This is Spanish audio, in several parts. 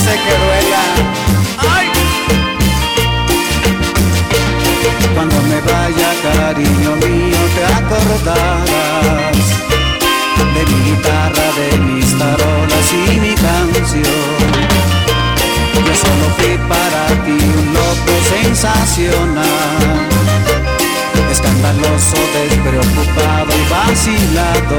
hace que duela. ¡Ay! Cuando me vaya, cariño mío, te acordarás de mi guitarra, de mis tarolas y mi canción. Yo solo fui para ti un loco sensacional, escandaloso, despreocupado y vacilado.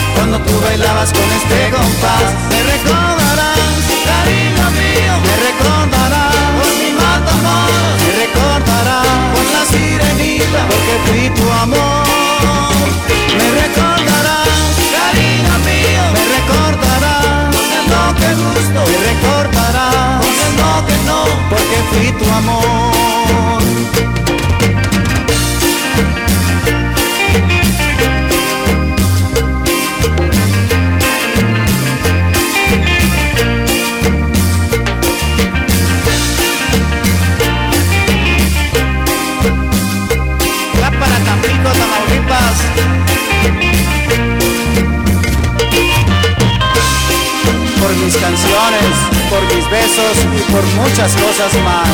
cuando tú bailabas con este compás. Me recordarás, cariño mío, me recordarás por mi amor me recordarás por la sirenita, porque fui tu amor. Me recordarás, cariño mío, me recordarás no que gusto, me recordarás no que no, porque fui tu amor. Por mis canciones, por mis besos y por muchas cosas más,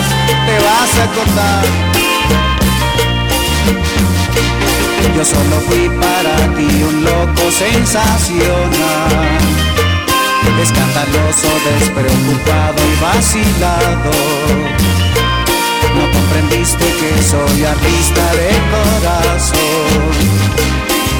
te vas a acordar. Yo solo fui para ti un loco sensacional, escandaloso, despreocupado y vacilado no comprendiste que soy artista de corazón.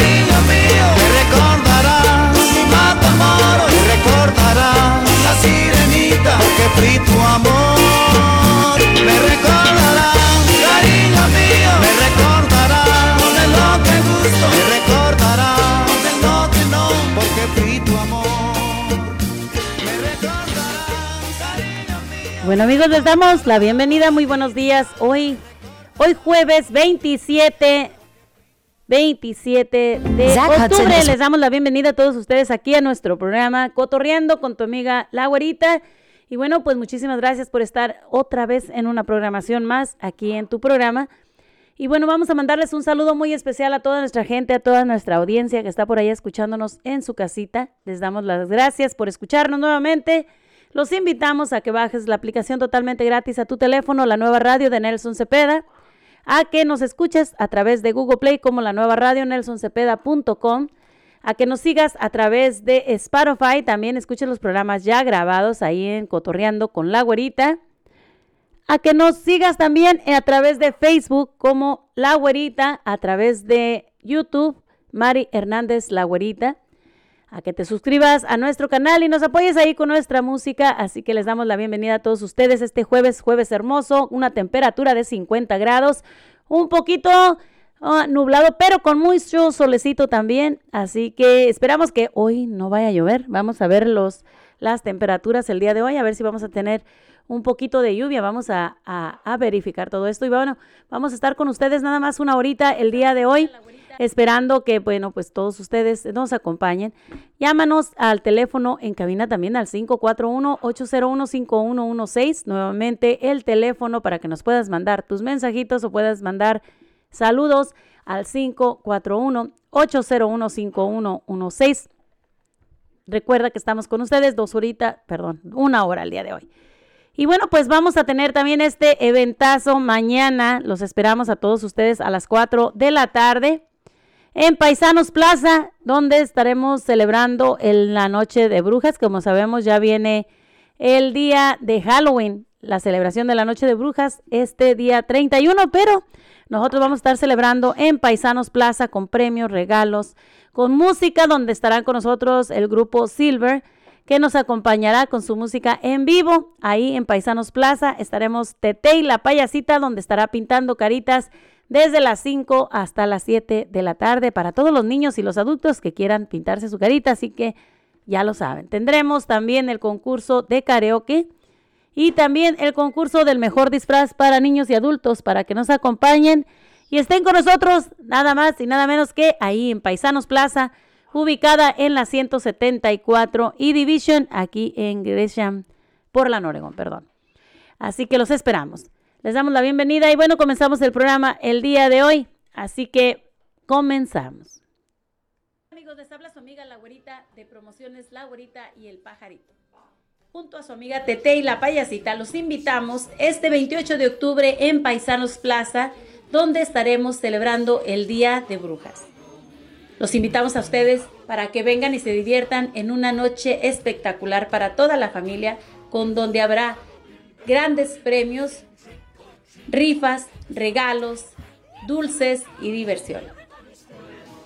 cariño mío, me recordarás mi amor me recordarás la sirenita, porque fui tu amor. Me recordarás, cariño mío, me recordarás el lo que gusto, me recordarás el no que no, porque fui tu amor. Bueno amigos, les damos la bienvenida, muy buenos días. Hoy Hoy jueves 27 27 de octubre. Les damos la bienvenida a todos ustedes aquí a nuestro programa Cotorreando con tu amiga La Güerita. Y bueno, pues muchísimas gracias por estar otra vez en una programación más aquí en tu programa. Y bueno, vamos a mandarles un saludo muy especial a toda nuestra gente, a toda nuestra audiencia que está por ahí escuchándonos en su casita. Les damos las gracias por escucharnos nuevamente. Los invitamos a que bajes la aplicación totalmente gratis a tu teléfono, la nueva radio de Nelson Cepeda a que nos escuches a través de Google Play como la nueva radio nelsoncepeda.com, a que nos sigas a través de Spotify, también escuches los programas ya grabados ahí en Cotorreando con la Güerita, a que nos sigas también a través de Facebook como La Güerita, a través de YouTube, Mari Hernández La Güerita, a que te suscribas a nuestro canal y nos apoyes ahí con nuestra música. Así que les damos la bienvenida a todos ustedes este jueves, jueves hermoso, una temperatura de 50 grados, un poquito ah, nublado, pero con mucho solecito también. Así que esperamos que hoy no vaya a llover. Vamos a ver los, las temperaturas el día de hoy, a ver si vamos a tener un poquito de lluvia. Vamos a, a verificar todo esto. Y bueno, vamos a estar con ustedes nada más una horita el día de hoy esperando que, bueno, pues todos ustedes nos acompañen. Llámanos al teléfono en cabina también al 541-801-5116. Nuevamente el teléfono para que nos puedas mandar tus mensajitos o puedas mandar saludos al 541-801-5116. Recuerda que estamos con ustedes dos horitas, perdón, una hora al día de hoy. Y bueno, pues vamos a tener también este eventazo mañana. Los esperamos a todos ustedes a las 4 de la tarde en Paisanos Plaza, donde estaremos celebrando la Noche de Brujas. Como sabemos, ya viene el día de Halloween, la celebración de la Noche de Brujas, este día 31, pero nosotros vamos a estar celebrando en Paisanos Plaza con premios, regalos, con música, donde estarán con nosotros el grupo Silver, que nos acompañará con su música en vivo. Ahí en Paisanos Plaza estaremos Tete y la payasita, donde estará pintando caritas desde las 5 hasta las 7 de la tarde para todos los niños y los adultos que quieran pintarse su carita. Así que ya lo saben. Tendremos también el concurso de karaoke y también el concurso del mejor disfraz para niños y adultos para que nos acompañen y estén con nosotros nada más y nada menos que ahí en Paisanos Plaza, ubicada en la 174 y Division, aquí en Gresham, por la Oregon, perdón. Así que los esperamos. Les damos la bienvenida y bueno, comenzamos el programa el día de hoy. Así que comenzamos. Amigos, les habla su amiga La de Promociones La y el Pajarito. Junto a su amiga Tete y la Payasita, los invitamos este 28 de octubre en Paisanos Plaza donde estaremos celebrando el Día de Brujas. Los invitamos a ustedes para que vengan y se diviertan en una noche espectacular para toda la familia, con donde habrá grandes premios, rifas, regalos, dulces y diversión.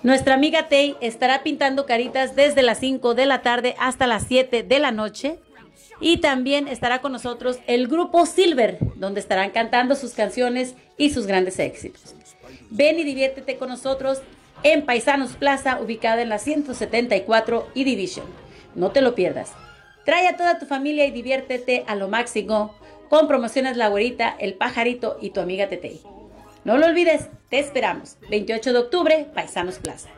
Nuestra amiga Tay estará pintando caritas desde las 5 de la tarde hasta las 7 de la noche y también estará con nosotros el grupo Silver, donde estarán cantando sus canciones y sus grandes éxitos. Ven y diviértete con nosotros en Paisanos Plaza, ubicada en la 174 y Division. No te lo pierdas. Trae a toda tu familia y diviértete a lo máximo con promociones La Güerita, El Pajarito y tu amiga Tete. No lo olvides, te esperamos. 28 de octubre, Paisanos Plaza.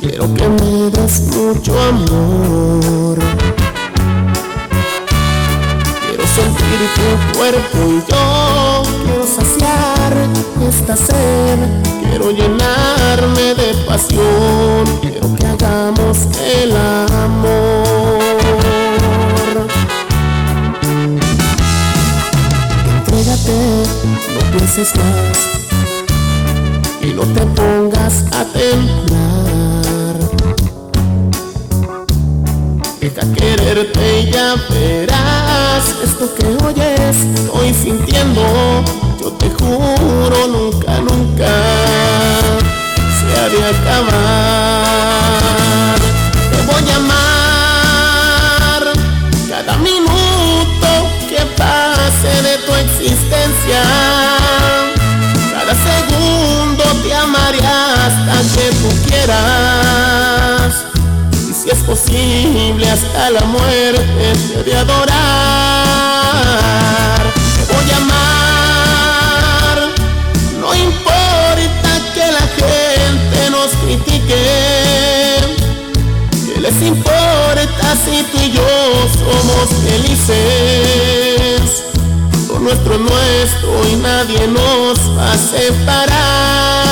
Quiero que me des mucho amor. Quiero sentir tu cuerpo y yo quiero saciar esta sed. Quiero llenarme de pasión. Quiero que hagamos el amor. Entrégate, no pienses más no te pongas a temblar. Deja quererte y ya verás esto que oyes, estoy sintiendo. Yo te juro, nunca, nunca se ha de acabar. Que tú quieras. Y si es posible hasta la muerte te de adorar. Te voy a amar, no importa que la gente nos critique. ¿Qué les importa si tú y yo somos felices? nuestro nuestro y nadie nos va a separar.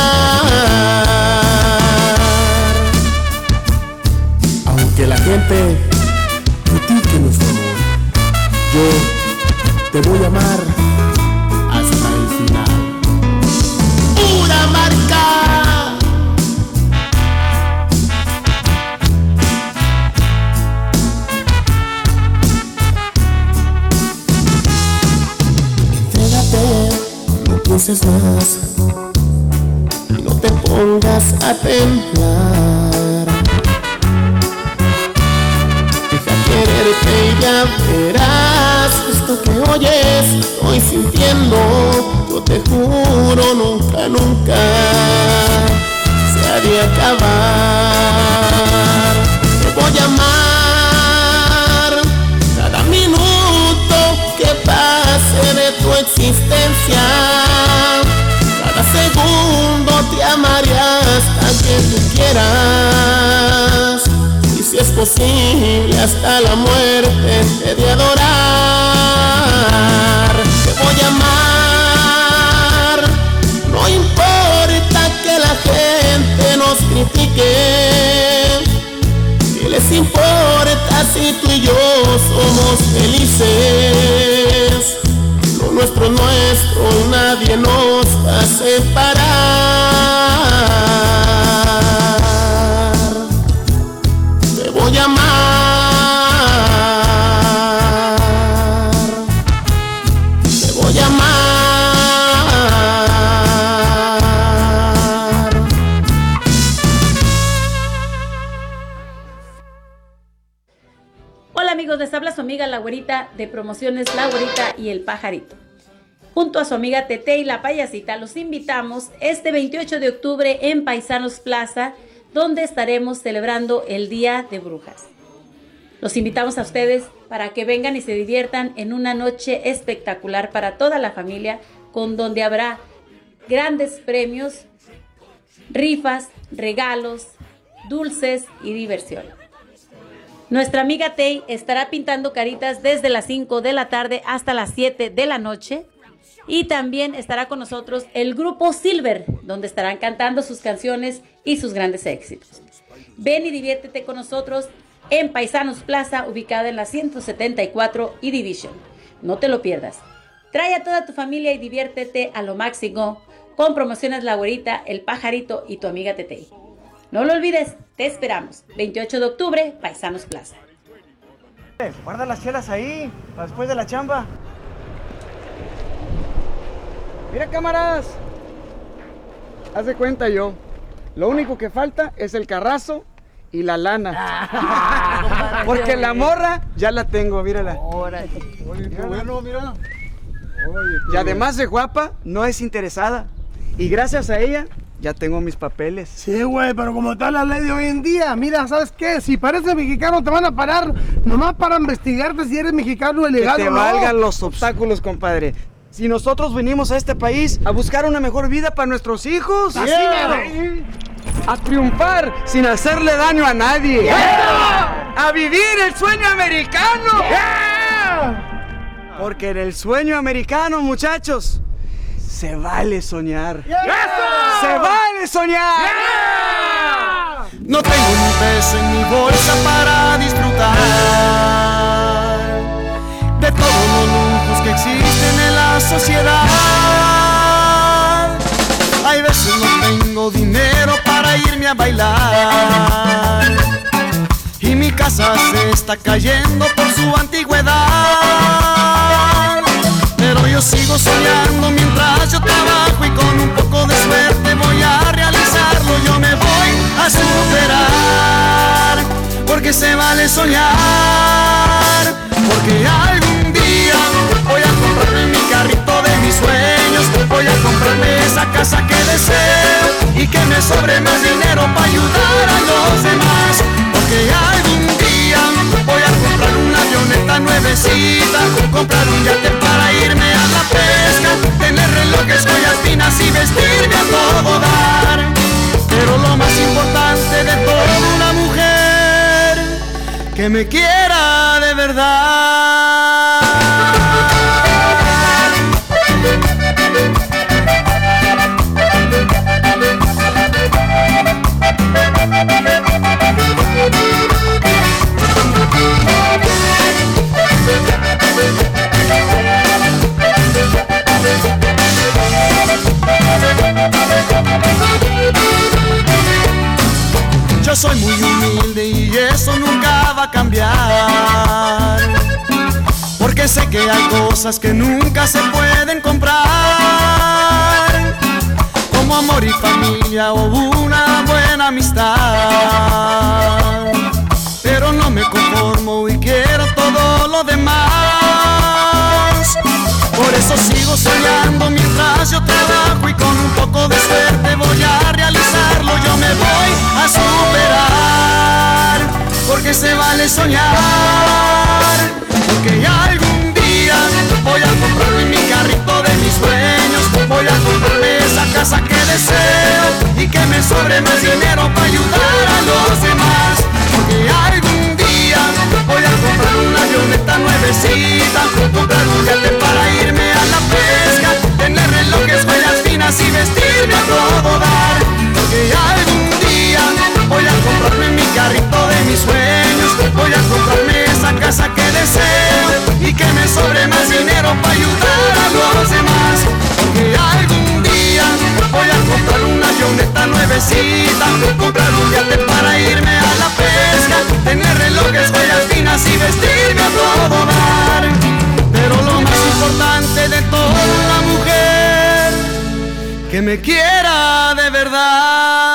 tê nos va a separar. les habla su amiga la güerita de promociones La Güerita y el Pajarito. Junto a su amiga Tete y la Payasita los invitamos este 28 de octubre en Paisanos Plaza, donde estaremos celebrando el Día de Brujas. Los invitamos a ustedes para que vengan y se diviertan en una noche espectacular para toda la familia, con donde habrá grandes premios, rifas, regalos, dulces y diversión. Nuestra amiga Tay estará pintando caritas desde las 5 de la tarde hasta las 7 de la noche. Y también estará con nosotros el grupo Silver, donde estarán cantando sus canciones y sus grandes éxitos. Ven y diviértete con nosotros en Paisanos Plaza, ubicada en la 174 y Division. No te lo pierdas. Trae a toda tu familia y diviértete a lo máximo con promociones La Güerita, El Pajarito y tu amiga Tetei. No lo olvides, te esperamos. 28 de octubre, Paisanos Plaza. Guarda las chelas ahí, después de la chamba. Mira, cámaras. Haz de cuenta yo. Lo único que falta es el carrazo y la lana. Porque la morra ya la tengo, mírala. Oye, qué bueno, mira. y además de guapa, no es interesada. Y gracias a ella ya tengo mis papeles. Sí, güey, pero como está la ley de hoy en día, mira, ¿sabes qué? Si pareces mexicano te van a parar nomás para investigarte si eres mexicano ilegal que te valgan los obstáculos, compadre. Si nosotros venimos a este país a buscar una mejor vida para nuestros hijos. Así A triunfar sin hacerle daño a nadie. A vivir el sueño americano. Porque en el sueño americano, muchachos, se vale soñar. ¡Se vale soñar! No tengo un peso en mi bolsa para disfrutar de todos los lujos que existen en sociedad. Hay veces no tengo dinero para irme a bailar. Y mi casa se está cayendo por su antigüedad. Pero yo sigo soñando mientras yo trabajo y con un poco de suerte voy a realizarlo. Yo me voy a superar, porque se vale soñar, porque algún día voy a comprarme mi carrito de mis sueños, voy a comprarme esa casa que deseo y que me sobre más dinero para ayudar a los demás, porque algún día voy a comprar una avioneta nuevecita, comprar un yate para irme a la pesca, tener relojes, joyas finas y vestirme a todo dar. Pero lo más importante de toda una mujer, que me quiera de verdad. Soy muy humilde y eso nunca va a cambiar. Porque sé que hay cosas que nunca se pueden comprar. Como amor y familia o una buena amistad. Pero no me conformo y quiero todo lo demás. Por eso sigo soñando mientras yo trabajo y con un poco de suerte voy a realizarlo. Yo me voy a superar, porque se vale soñar. Porque algún día voy a comprarme mi carrito de mis sueños, voy a comprarme esa casa que deseo y que me sobre más dinero para ayudar a los demás. Porque algún comprar una avioneta nuevecita Comprar un yate para irme a la pesca Tener relojes, huellas finas y vestirme a todo dar. Porque algún día voy a comprarme mi carrito de mis sueños Voy a comprarme esa casa que deseo Y que me sobre más dinero para ayudar a los demás. Porque algún día voy a comprar una avioneta nuevecita Comprar un yate y vestirme a todo dar. Pero lo más importante de toda la mujer, que me quiera de verdad.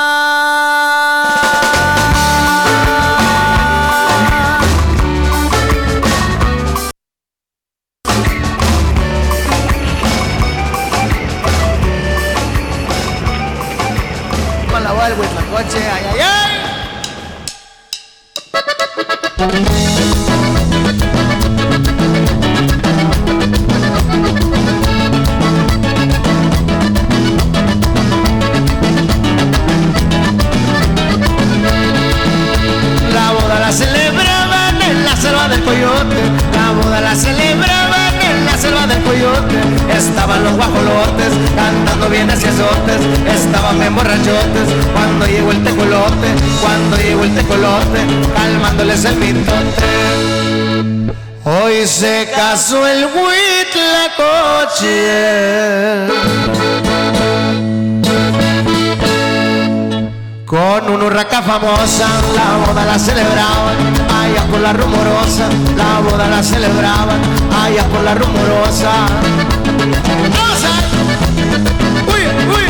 Casó el coche con una urraca famosa, la boda la celebraban, allá por la rumorosa, la boda la celebraban, allá por la rumorosa. ¡Uy, uy!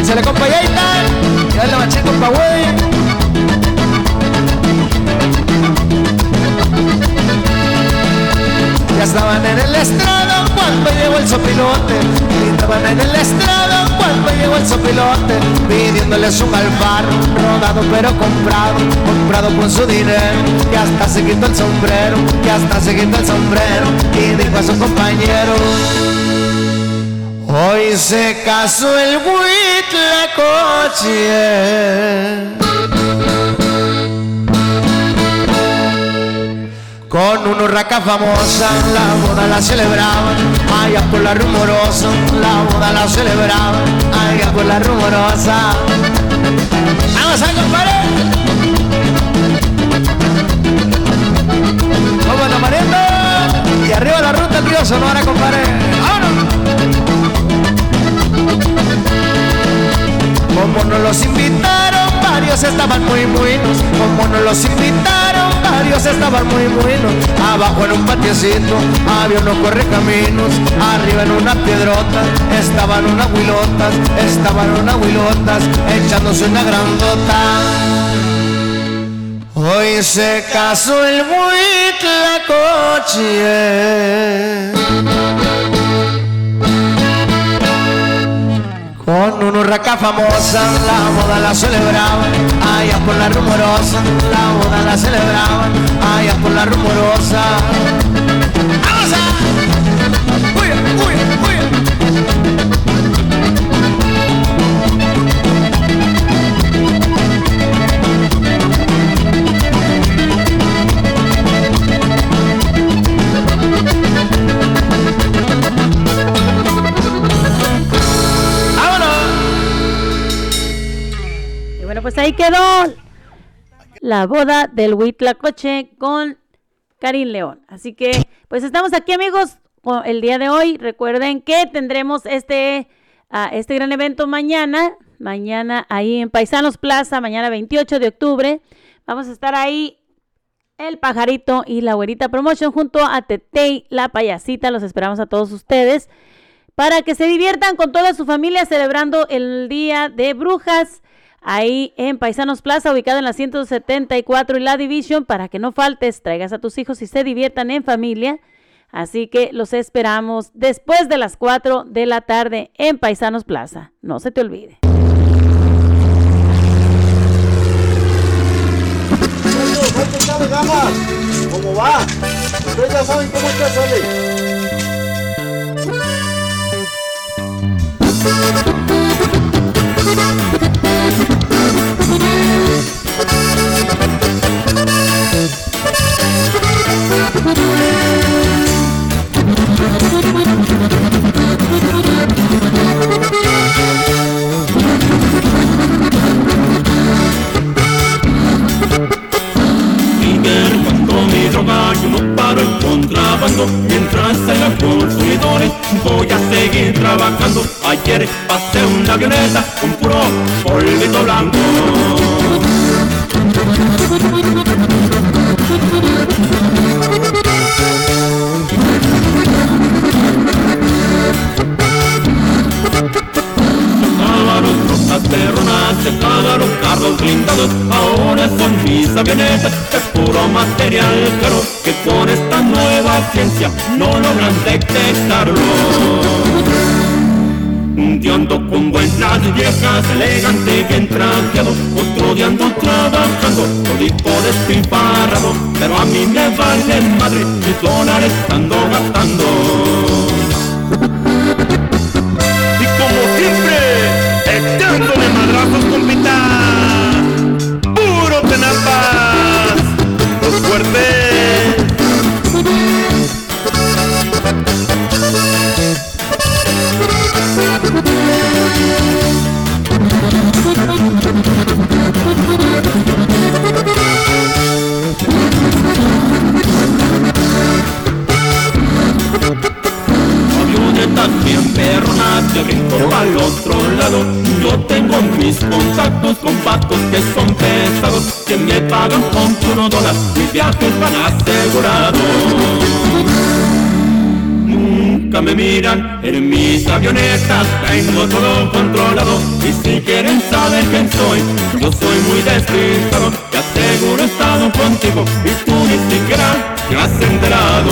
Échale compa y ahí está, y dale machín compa güey. Estaban en el estrado cuando llegó el sopilote. Estaban en el estrado cuando llegó el sopilote. Pidiéndoles un alfaro, rodado pero comprado. Comprado con su dinero. Que hasta se quitó el sombrero. Que hasta se quitó el sombrero. Y dijo a su compañero. Hoy se casó el coche con una urraca famosa, la boda la celebraban, allá por la rumorosa, la boda la celebraban, allá por la rumorosa. Vamos a compadre. Vamos mariendo y arriba la ruta río Sonora, compadre. ¡Vámonos! Como nos los invitaron, varios estaban muy buenos. Como nos los invitaron, estaban muy buenos. Abajo en un patiecito había unos correcaminos. Arriba en una piedrota estaban unas huilotas. Estaban unas huilotas echándose una grandota. Hoy se casó el coche con una urraca famosa, la boda la celebraban, allá por la rumorosa, la boda la celebraban, allá por la rumorosa. Pues ahí quedó la boda del Huitlacoche con Karim León. Así que, pues estamos aquí, amigos, el día de hoy. Recuerden que tendremos este, ah, este gran evento mañana. Mañana ahí en Paisanos Plaza, mañana 28 de octubre. Vamos a estar ahí el pajarito y la güerita promotion junto a Tetei, la payasita. Los esperamos a todos ustedes para que se diviertan con toda su familia celebrando el Día de Brujas ahí en Paisanos Plaza, ubicado en la 174 y la Division, para que no faltes, traigas a tus hijos y se diviertan en familia. Así que los esperamos después de las 4 de la tarde en Paisanos Plaza. No se te olvide. ¿Cómo va? Ustedes ya saben cómo. mientras haya consumidores voy a seguir trabajando. Ayer pasé una avioneta con puro polvito blanco. Se acabaron carros blindados Ahora son mis avionetas. De puro material caro Que con esta nueva ciencia no logran detectarlo. Un día ando con buenas viejas, elegante, bien trajeado Otro día ando trabajando, todito despilfarrado. Pero a mí me vale madre, mis dólares ando gastando al otro lado Yo tengo mis contactos con patos que son pesados Que me pagan con puro dólar. Mis viajes van asegurados. Nunca me miran en mis avionetas. Tengo todo controlado. Y si quieren saber quién soy Yo soy muy despistado. Te aseguro he estado contigo. Y tú ni siquiera te has enterado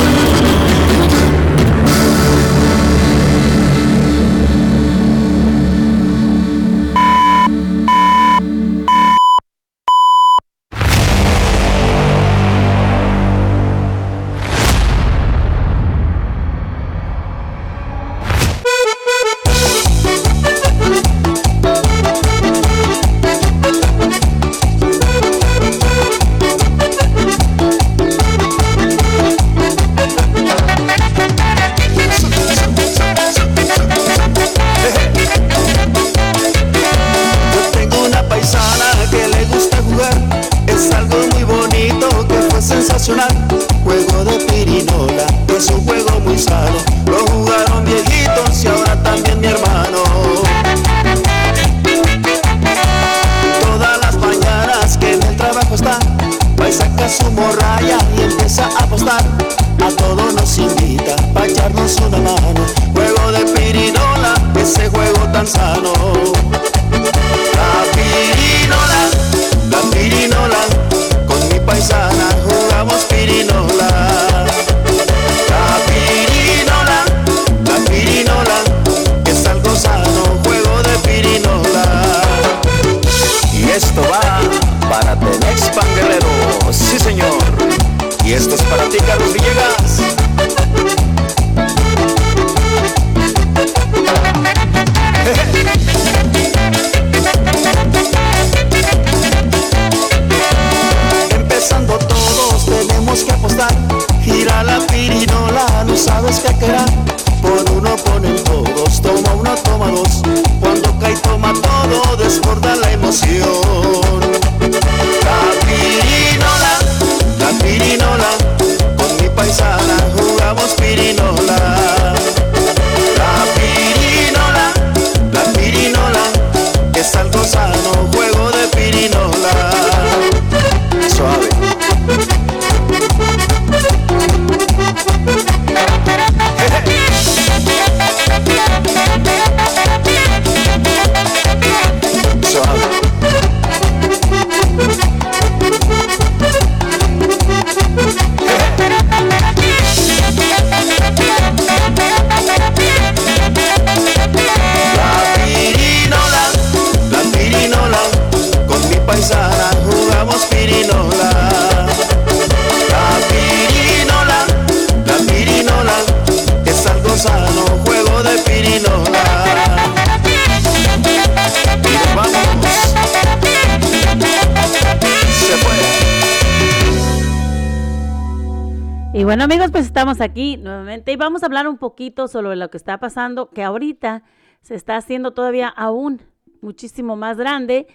vamos a hablar un poquito sobre lo que está pasando, que ahorita se está haciendo todavía aún muchísimo más grande,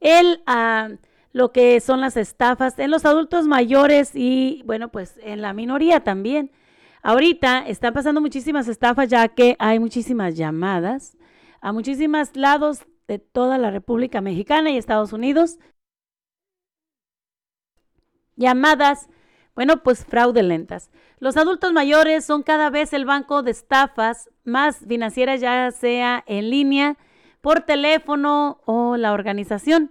el, ah, lo que son las estafas en los adultos mayores y bueno, pues en la minoría también. Ahorita están pasando muchísimas estafas ya que hay muchísimas llamadas a muchísimos lados de toda la República Mexicana y Estados Unidos. Llamadas, bueno, pues fraudulentas. Los adultos mayores son cada vez el banco de estafas más financieras, ya sea en línea, por teléfono o la organización.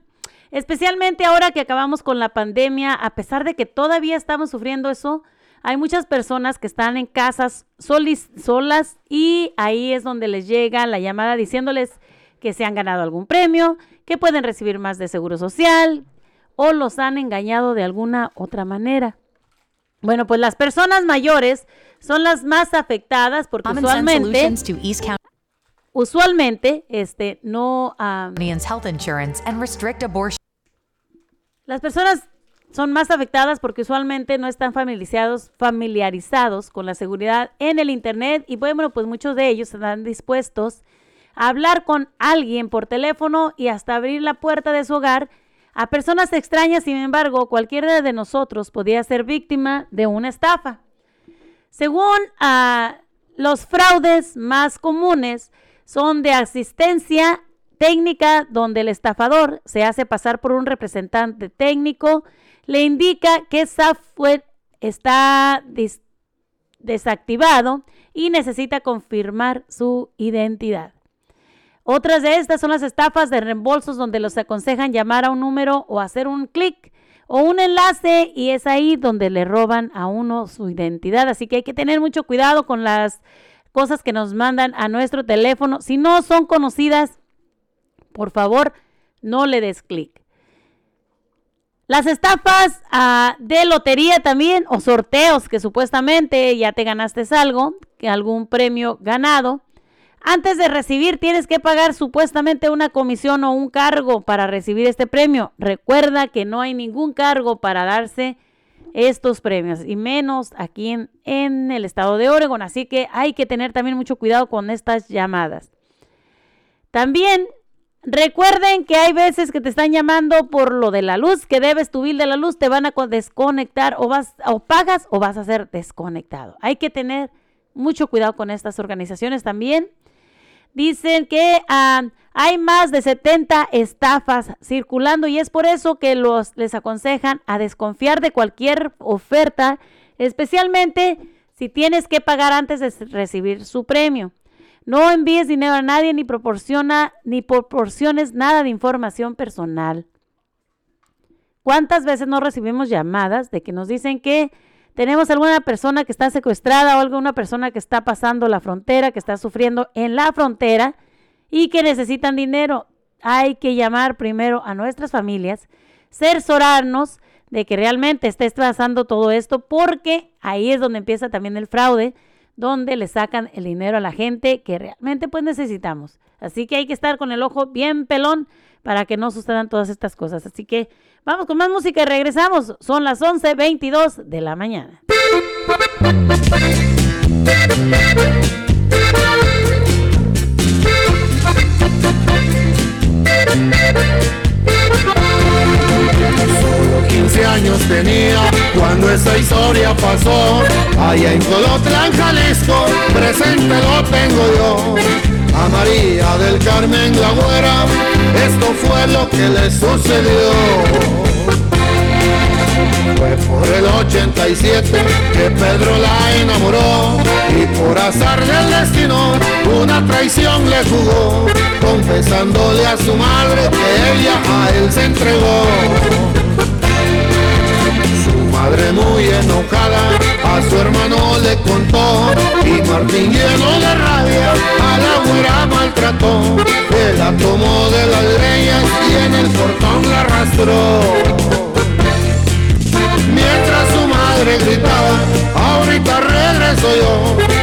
Especialmente ahora que acabamos con la pandemia, a pesar de que todavía estamos sufriendo eso, hay muchas personas que están en casas solas y ahí es donde les llega la llamada diciéndoles que se han ganado algún premio, que pueden recibir más de seguro social o los han engañado de alguna otra manera. Bueno, pues las personas mayores son las más afectadas porque usualmente usualmente este no um, las personas son más afectadas porque usualmente no están familiarizados, familiarizados con la seguridad en el Internet y bueno, pues muchos de ellos están dispuestos a hablar con alguien por teléfono y hasta abrir la puerta de su hogar a personas extrañas. Sin embargo, cualquiera de nosotros podría ser víctima de una estafa. Según uh, los fraudes más comunes son de asistencia técnica donde el estafador se hace pasar por un representante técnico, le indica que software está desactivado y necesita confirmar su identidad. Otras de estas son las estafas de reembolsos donde los aconsejan llamar a un número o hacer un clic o un enlace y es ahí donde le roban a uno su identidad. Así que hay que tener mucho cuidado con las cosas que nos mandan a nuestro teléfono. Si no son conocidas, por favor, no le des clic. Las estafas ah, de lotería también o sorteos que supuestamente ya te ganaste algo, que algún premio ganado. Antes de recibir tienes que pagar supuestamente una comisión o un cargo para recibir este premio. Recuerda que no hay ningún cargo para darse estos premios y menos aquí en, en el estado de Oregon. Así que hay que tener también mucho cuidado con estas llamadas. También Recuerden que hay veces que te están llamando por lo de la luz, que debes tu bill de la luz, te van a desconectar o vas o pagas o vas a ser desconectado. Hay que tener mucho cuidado con estas organizaciones también. Dicen que ah, hay más de 70 estafas circulando y es por eso que los les aconsejan a desconfiar de cualquier oferta, especialmente si tienes que pagar antes de recibir su premio. No envíes dinero a nadie ni proporciona ni proporciones nada de información personal. ¿Cuántas veces no recibimos llamadas de que nos dicen que tenemos alguna persona que está secuestrada o alguna persona que está pasando la frontera, que está sufriendo en la frontera y que necesitan dinero? Hay que llamar primero a nuestras familias, cerciorarnos de que realmente esté pasando todo esto, porque ahí es donde empieza también el fraude donde le sacan el dinero a la gente que realmente pues necesitamos. Así que hay que estar con el ojo bien pelón para que no sucedan todas estas cosas. Así que vamos con más música y regresamos. Son las 11.22 de la mañana. 15 años tenía cuando esa historia pasó. Allá en Colotlán, Jalisco, presente lo tengo yo. A María del Carmen la güera, esto fue lo que le sucedió. Fue por el 87 que Pedro la enamoró y por azar del destino una traición le jugó, confesándole a su madre que ella a él se entregó madre muy enojada a su hermano le contó y Martín lleno de rabia a la güera maltrató. Él la tomó de las leñas y en el portón la arrastró. Mientras su madre gritaba, ahorita regreso yo.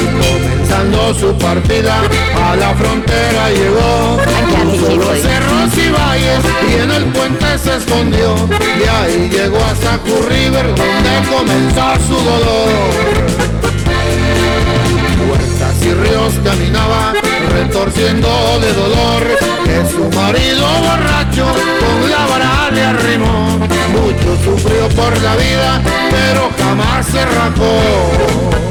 Su partida, a la frontera llegó. Los cerros y valles y en el puente se escondió. Y ahí llegó hasta Cool River donde comenzó su dolor. Huertas y ríos caminaba retorciendo de dolor. Que su marido borracho con la vara le arrimó. Mucho sufrió por la vida pero jamás se rajó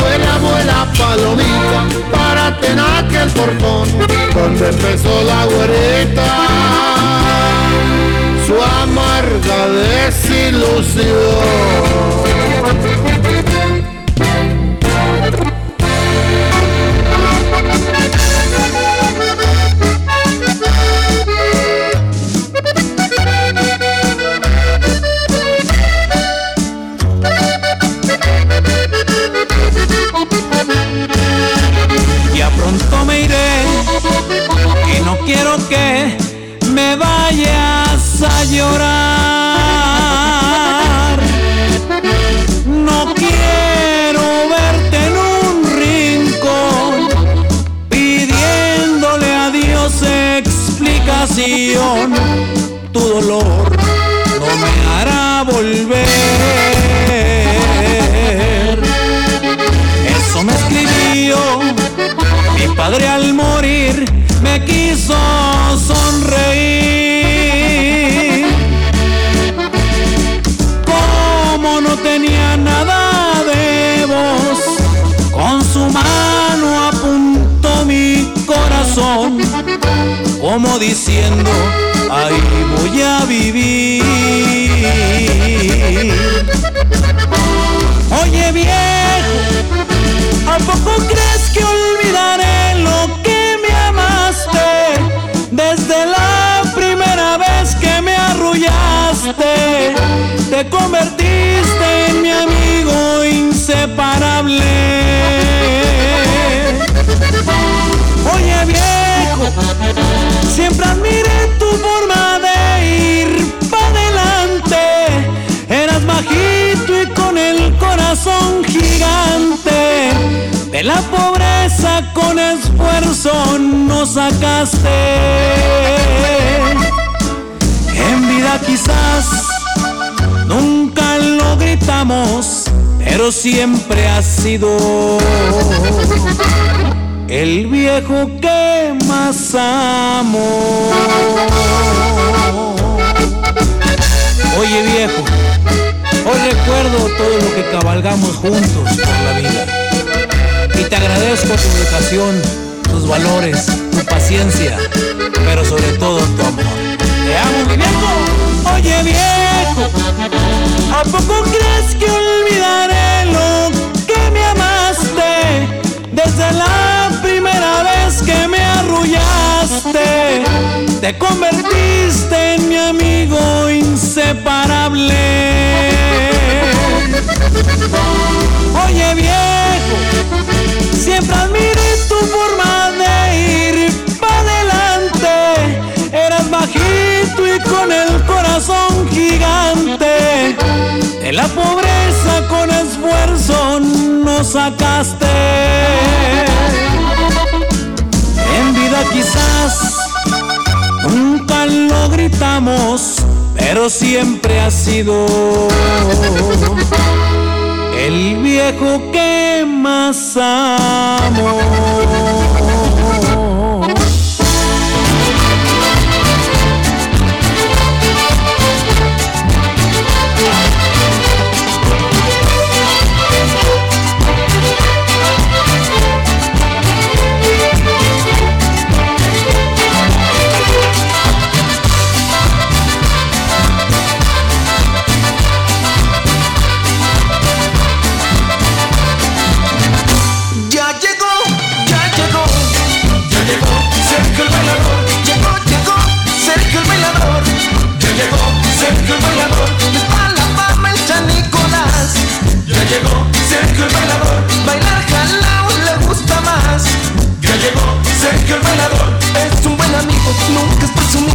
Palomita, para tener el portón, donde empezó la güerita su amarga desilusión. Llorar. No quiero verte en un rincón pidiéndole a Dios explicación. Como diciendo, ahí voy a vivir. Oye viejo, ¿a poco crees que olvidaré lo que me amaste? Desde la primera vez que me arrullaste, te convertiste en mi amigo inseparable. Pobreza con esfuerzo nos sacaste. En vida quizás nunca lo gritamos, pero siempre ha sido el viejo que más amo. Oye viejo, hoy recuerdo todo lo que cabalgamos juntos por la vida. Y te agradezco tu educación, tus valores, tu paciencia, pero sobre todo tu amor. Te amo, mi viejo. Oye viejo, ¿a poco crees que olvidaré lo que me amaste? Desde la primera vez que me arrullaste, te convertiste en mi amigo inseparable. Oye viejo, siempre admiré tu forma de ir para adelante. Eras bajito y con el corazón gigante. De la pobreza con esfuerzo nos sacaste. En vida quizás nunca lo gritamos, pero siempre ha sido el viejo que más amo. Sergio el bailador, bailar jalao le gusta más. Ya llegó Sergio el bailador, es un buen amigo, nunca es presumido.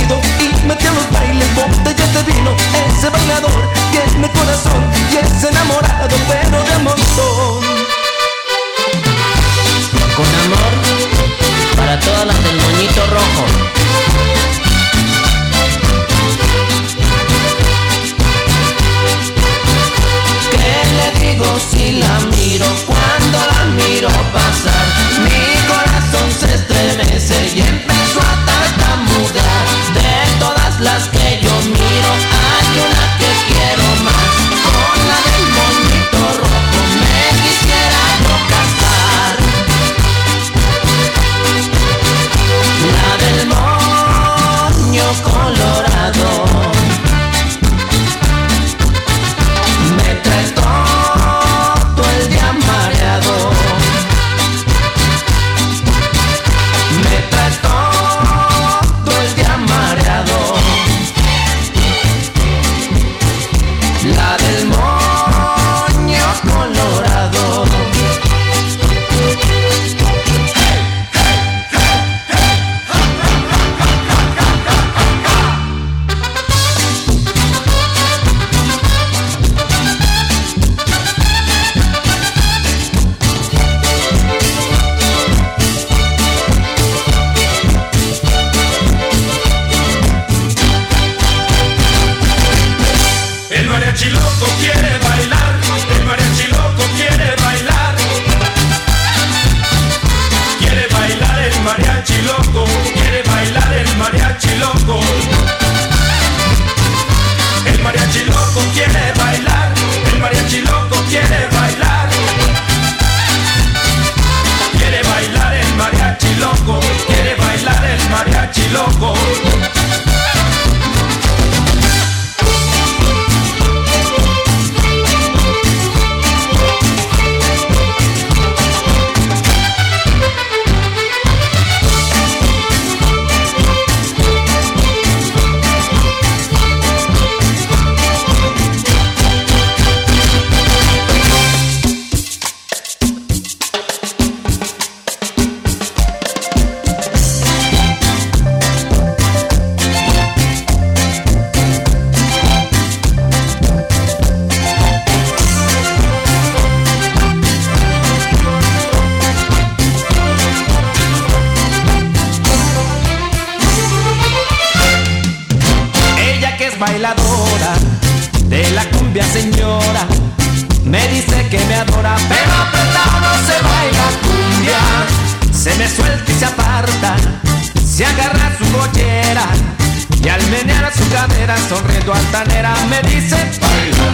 Cadera sonriendo altanera me dice baila,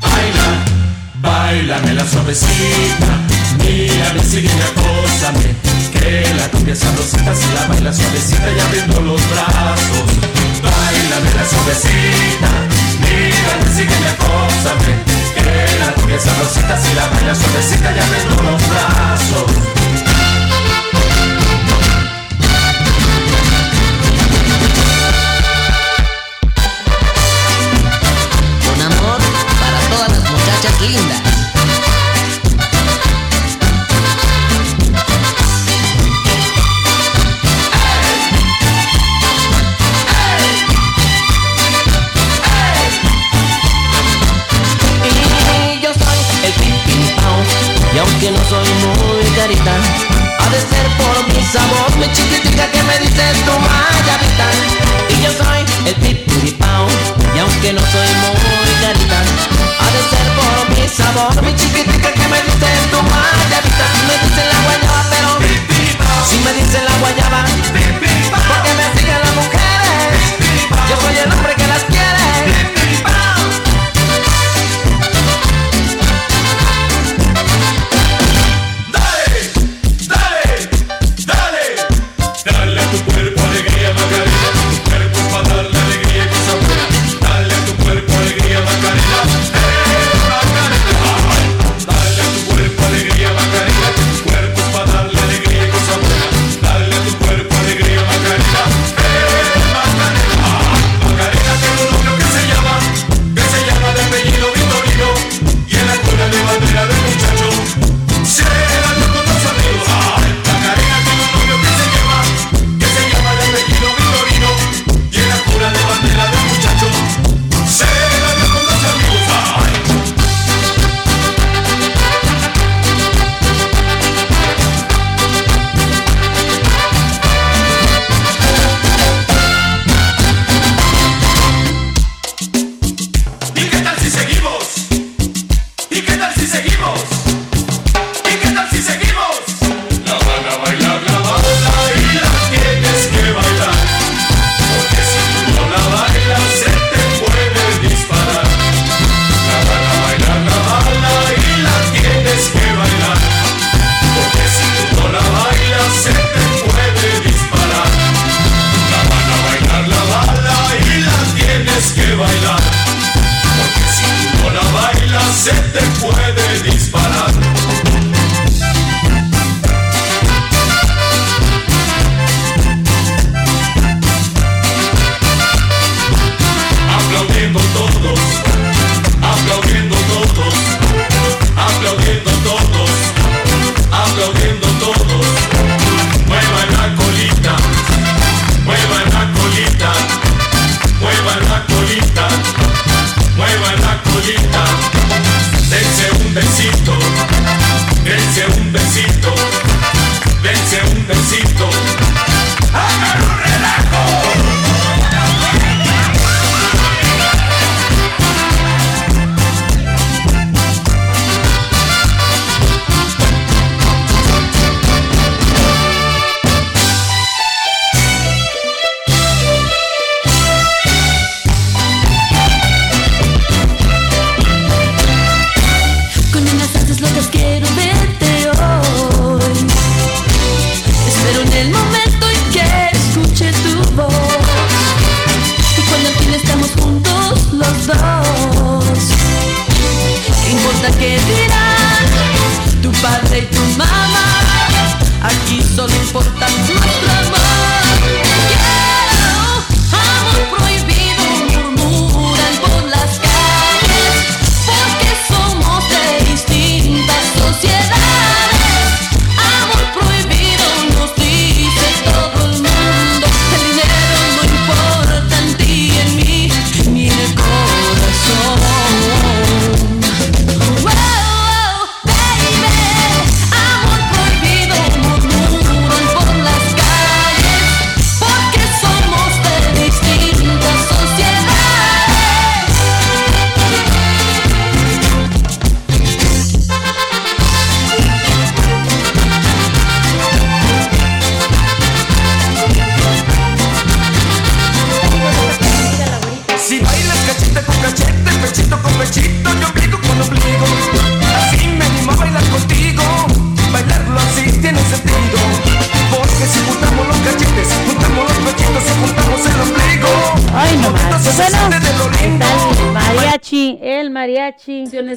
baila, bailame la suavecita, mírame, sígueme, acósame, que la cumbia sabrosita si la baila suavecita y abriendo los brazos, bailame la suavecita, mírame, sígueme, acósame, que la cumbia sabrosita si la baila suavecita y abriendo los brazos. Las sabor Mi chiquitica que me dice tu mayavita Me dice la guayaba pero Si me dice la guayaba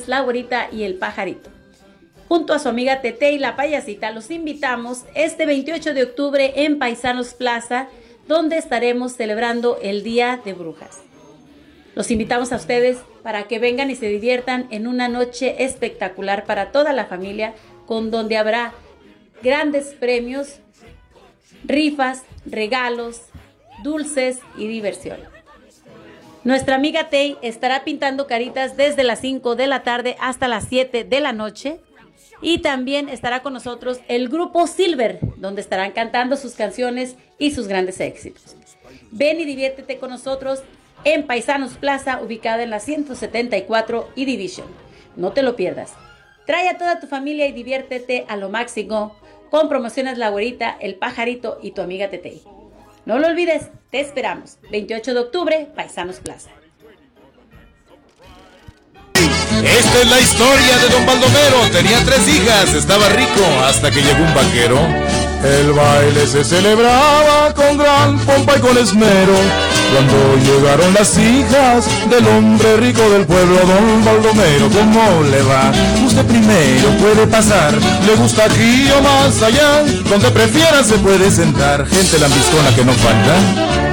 La Güerita y el Pajarito. Junto a su amiga Tete y la payasita, los invitamos este 28 de octubre en Paisanos Plaza, donde estaremos celebrando el Día de Brujas. Los invitamos a ustedes para que vengan y se diviertan en una noche espectacular para toda la familia, con donde habrá grandes premios, rifas, regalos, dulces y diversión. Nuestra amiga Tei estará pintando caritas desde las 5 de la tarde hasta las 7 de la noche. Y también estará con nosotros el grupo Silver, donde estarán cantando sus canciones y sus grandes éxitos. Ven y diviértete con nosotros en Paisanos Plaza, ubicada en la 174 y Division. No te lo pierdas. Trae a toda tu familia y diviértete a lo máximo con promociones La Güerita, El Pajarito y tu amiga Tetei. No lo olvides, te esperamos. 28 de octubre, Paisanos Plaza. Esta es la historia de don Baldomero. Tenía tres hijas, estaba rico hasta que llegó un vaquero. El baile se celebraba con gran pompa y con esmero. Cuando llegaron las hijas del hombre rico del pueblo, don Baldomero, ¿cómo le va? Usted primero puede pasar, le gusta aquí o más allá, donde prefiera se puede sentar, gente lambiscona que no falta.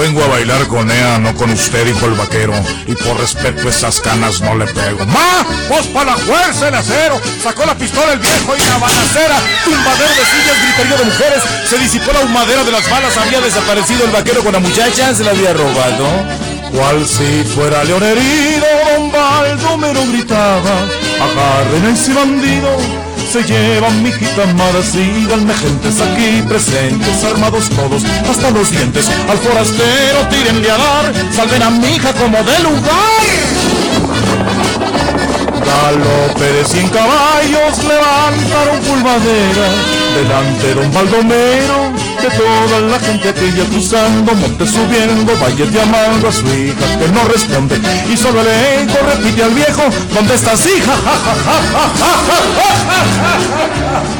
Vengo a bailar con ella, no con usted, dijo el vaquero. Y por respeto esas canas no le pego. ¡Ma! ¡Vos para la fuerza el acero! Sacó la pistola el viejo y la balacera. Tumbadero de sillas, griterío de mujeres. Se disipó la humadera de las balas. Había desaparecido el vaquero con la muchacha. Se la había robado. Cual si fuera león herido, don Baldomero gritaba. Agarren a ese bandido se llevan mi amada, síganme gentes aquí presentes, armados todos hasta los dientes, al forastero tírenle a dar, salven a mi hija como de lugar. De cien caballos levantaron pulvadera delante de Baldomero, de toda la gente aquella cruzando, monte subiendo, valle llamando a su hija que no responde y solo el eco repite al viejo, ¿dónde estás hija?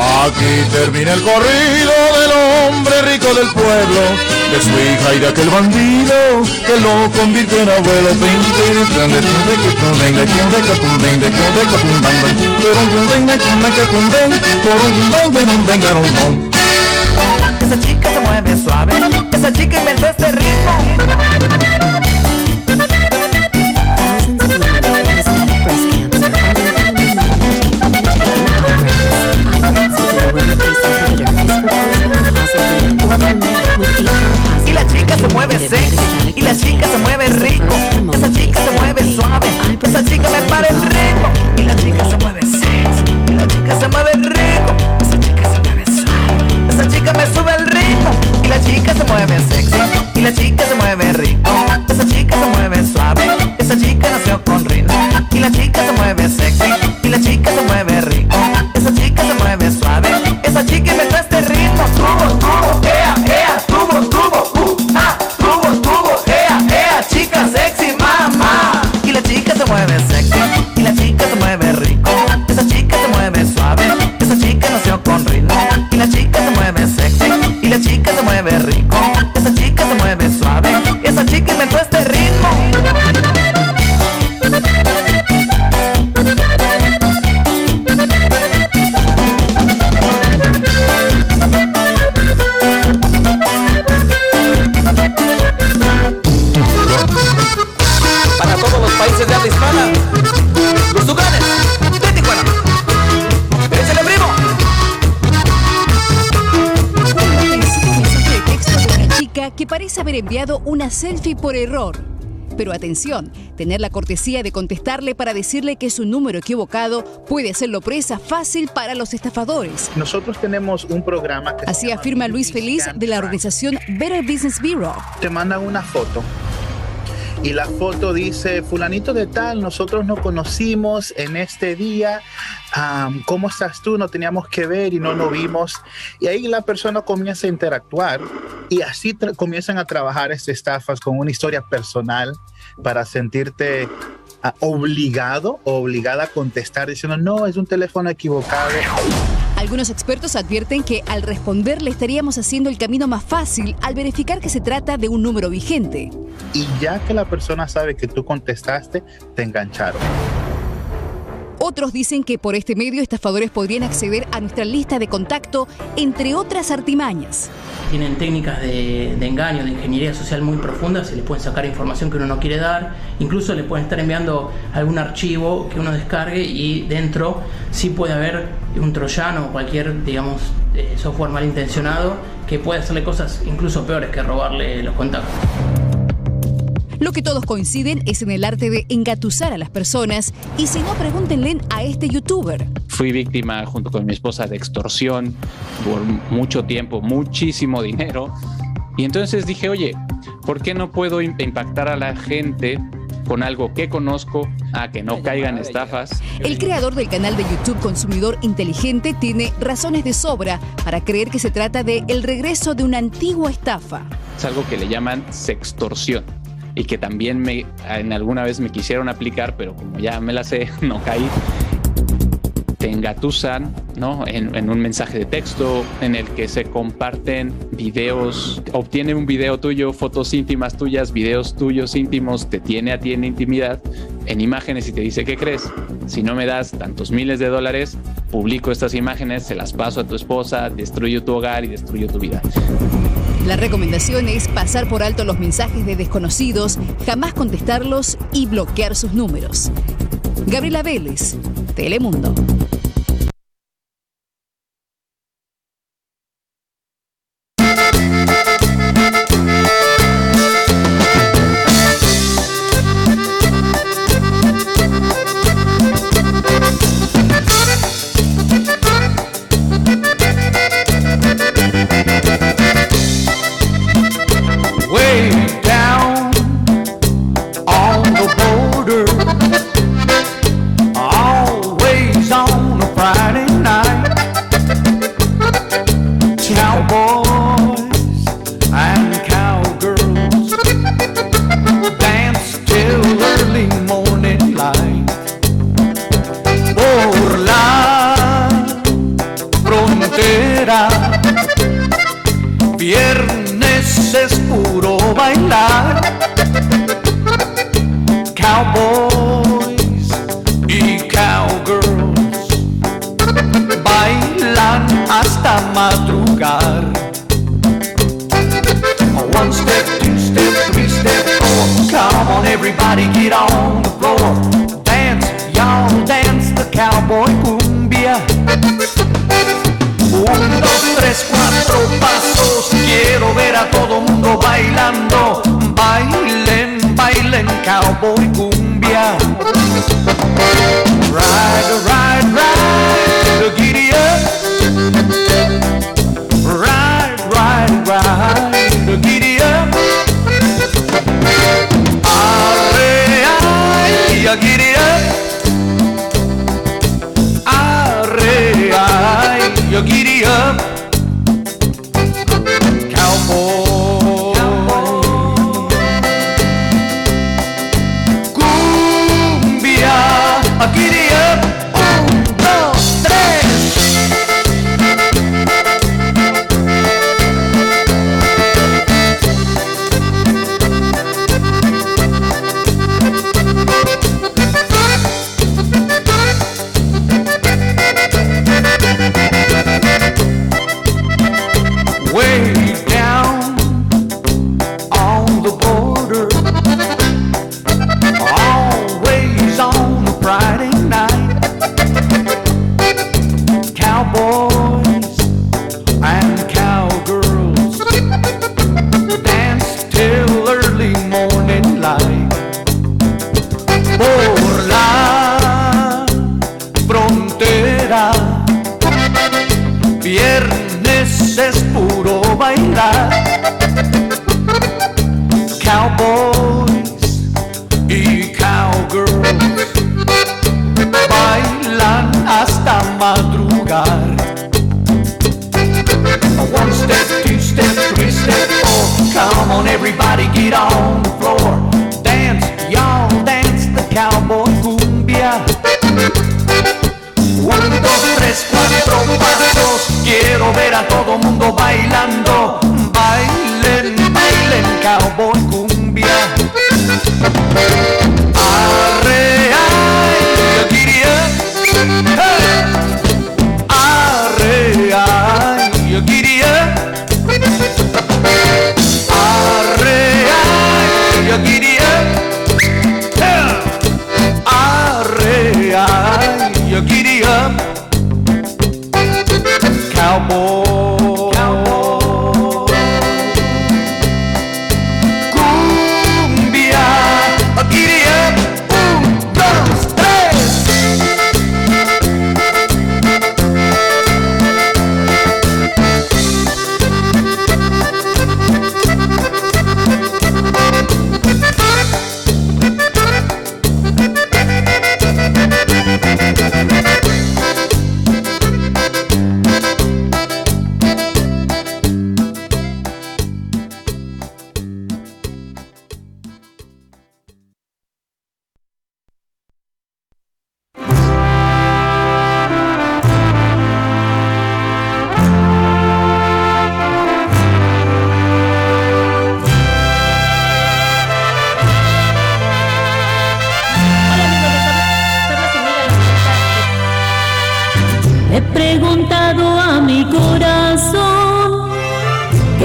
Aquí termina el corrido del hombre rico del pueblo, de su hija y de aquel bandido que lo convirtió en abuelo. Esa chica se mueve suave, esa chica inventó este ritmo. Chica se mueve sexy, y la chica se mueve rico. Esa chica se mueve suave, esa chica me para el ritmo. Y la chica se mueve sexy, y la chica se mueve rico. Esa chica se mueve suave, esa chica me sube el ritmo. Y la chica se mueve sexy, y la chica se mueve rico. haber selfie por error. Pero atención, tener la cortesía de contestarle para decirle que es un número equivocado puede hacerlo presa fácil para los estafadores. Nosotros tenemos un programa que Así afirma Luis Feliz de la organización Better Business Bureau. te mandan una foto y la foto dice, fulanito de tal, nosotros nos conocimos en este día, am, ¿cómo estás tú? No teníamos que ver y no nos vimos. Y ahí la persona comienza a interactuar y así comienzan a trabajar estas estafas con una historia personal para sentirte ah, obligado o obligada a contestar diciendo, no, es un teléfono equivocado. Algunos expertos advierten que al responder le estaríamos haciendo el camino más fácil al verificar que se trata de un número vigente. Y ya que la persona sabe que tú contestaste, te engancharon. Otros dicen que por este medio estafadores podrían acceder a nuestra lista de contacto, entre otras artimañas. Tienen técnicas de, engaño, de ingeniería social muy profundas, se les pueden sacar información que uno no quiere dar, incluso le pueden estar enviando algún archivo que uno descargue y dentro sí puede haber un troyano o cualquier, digamos, eh, software malintencionado que puede hacerle cosas incluso peores que robarle los contactos. Lo que todos coinciden es en el arte de engatusar a las personas y si no, pregúntenle a este youtuber. Fui víctima junto con mi esposa de extorsión por mucho tiempo, muchísimo dinero. Y entonces dije, oye, ¿por qué no puedo im- impactar a la gente con algo que conozco a que no caigan estafas? El creador del canal de YouTube Consumidor Inteligente tiene razones de sobra para creer que se trata de el regreso de una antigua estafa. Es algo que le llaman sextorsión y que también me en alguna vez me quisieron aplicar, pero como ya me la sé, no caí. Te engatusan, ¿no? En, en un mensaje de texto en el que se comparten videos, obtiene un video tuyo, fotos íntimas tuyas, videos tuyos íntimos, te tiene a ti en intimidad, en imágenes y te dice, ¿qué crees? Si no me das tantos miles de dólares, publico estas imágenes, se las paso a tu esposa, destruyo tu hogar y destruyo tu vida. La recomendación es pasar por alto los mensajes de desconocidos, jamás contestarlos y bloquear sus números. Gabriela Vélez, Telemundo.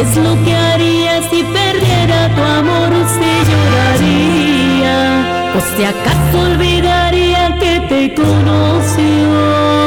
es lo que haría si perdiera tu amor, si lloraría, o si acaso olvidaría que te conoció.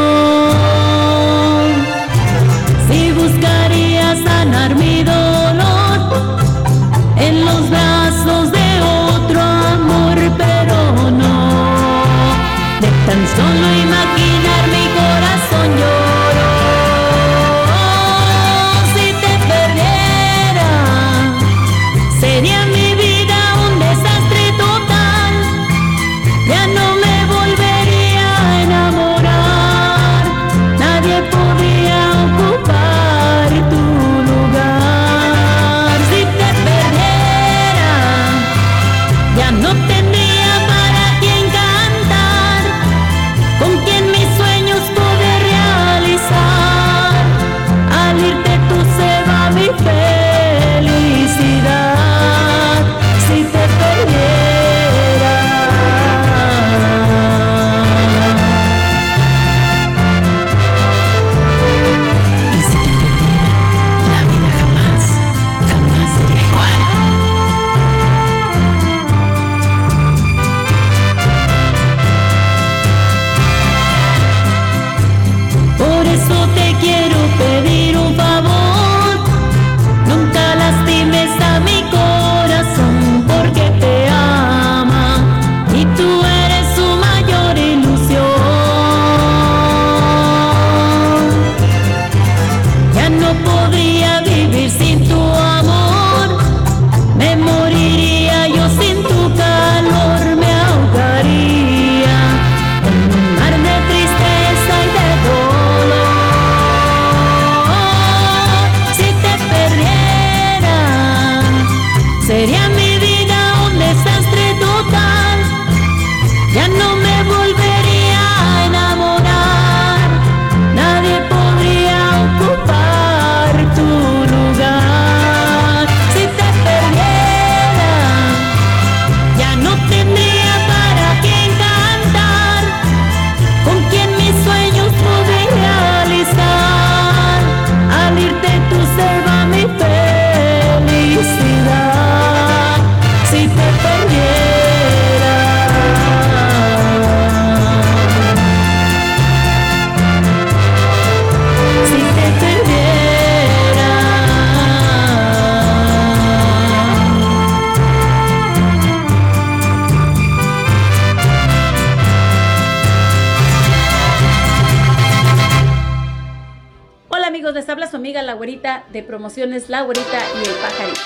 de promociones Laurita y el Pajarito.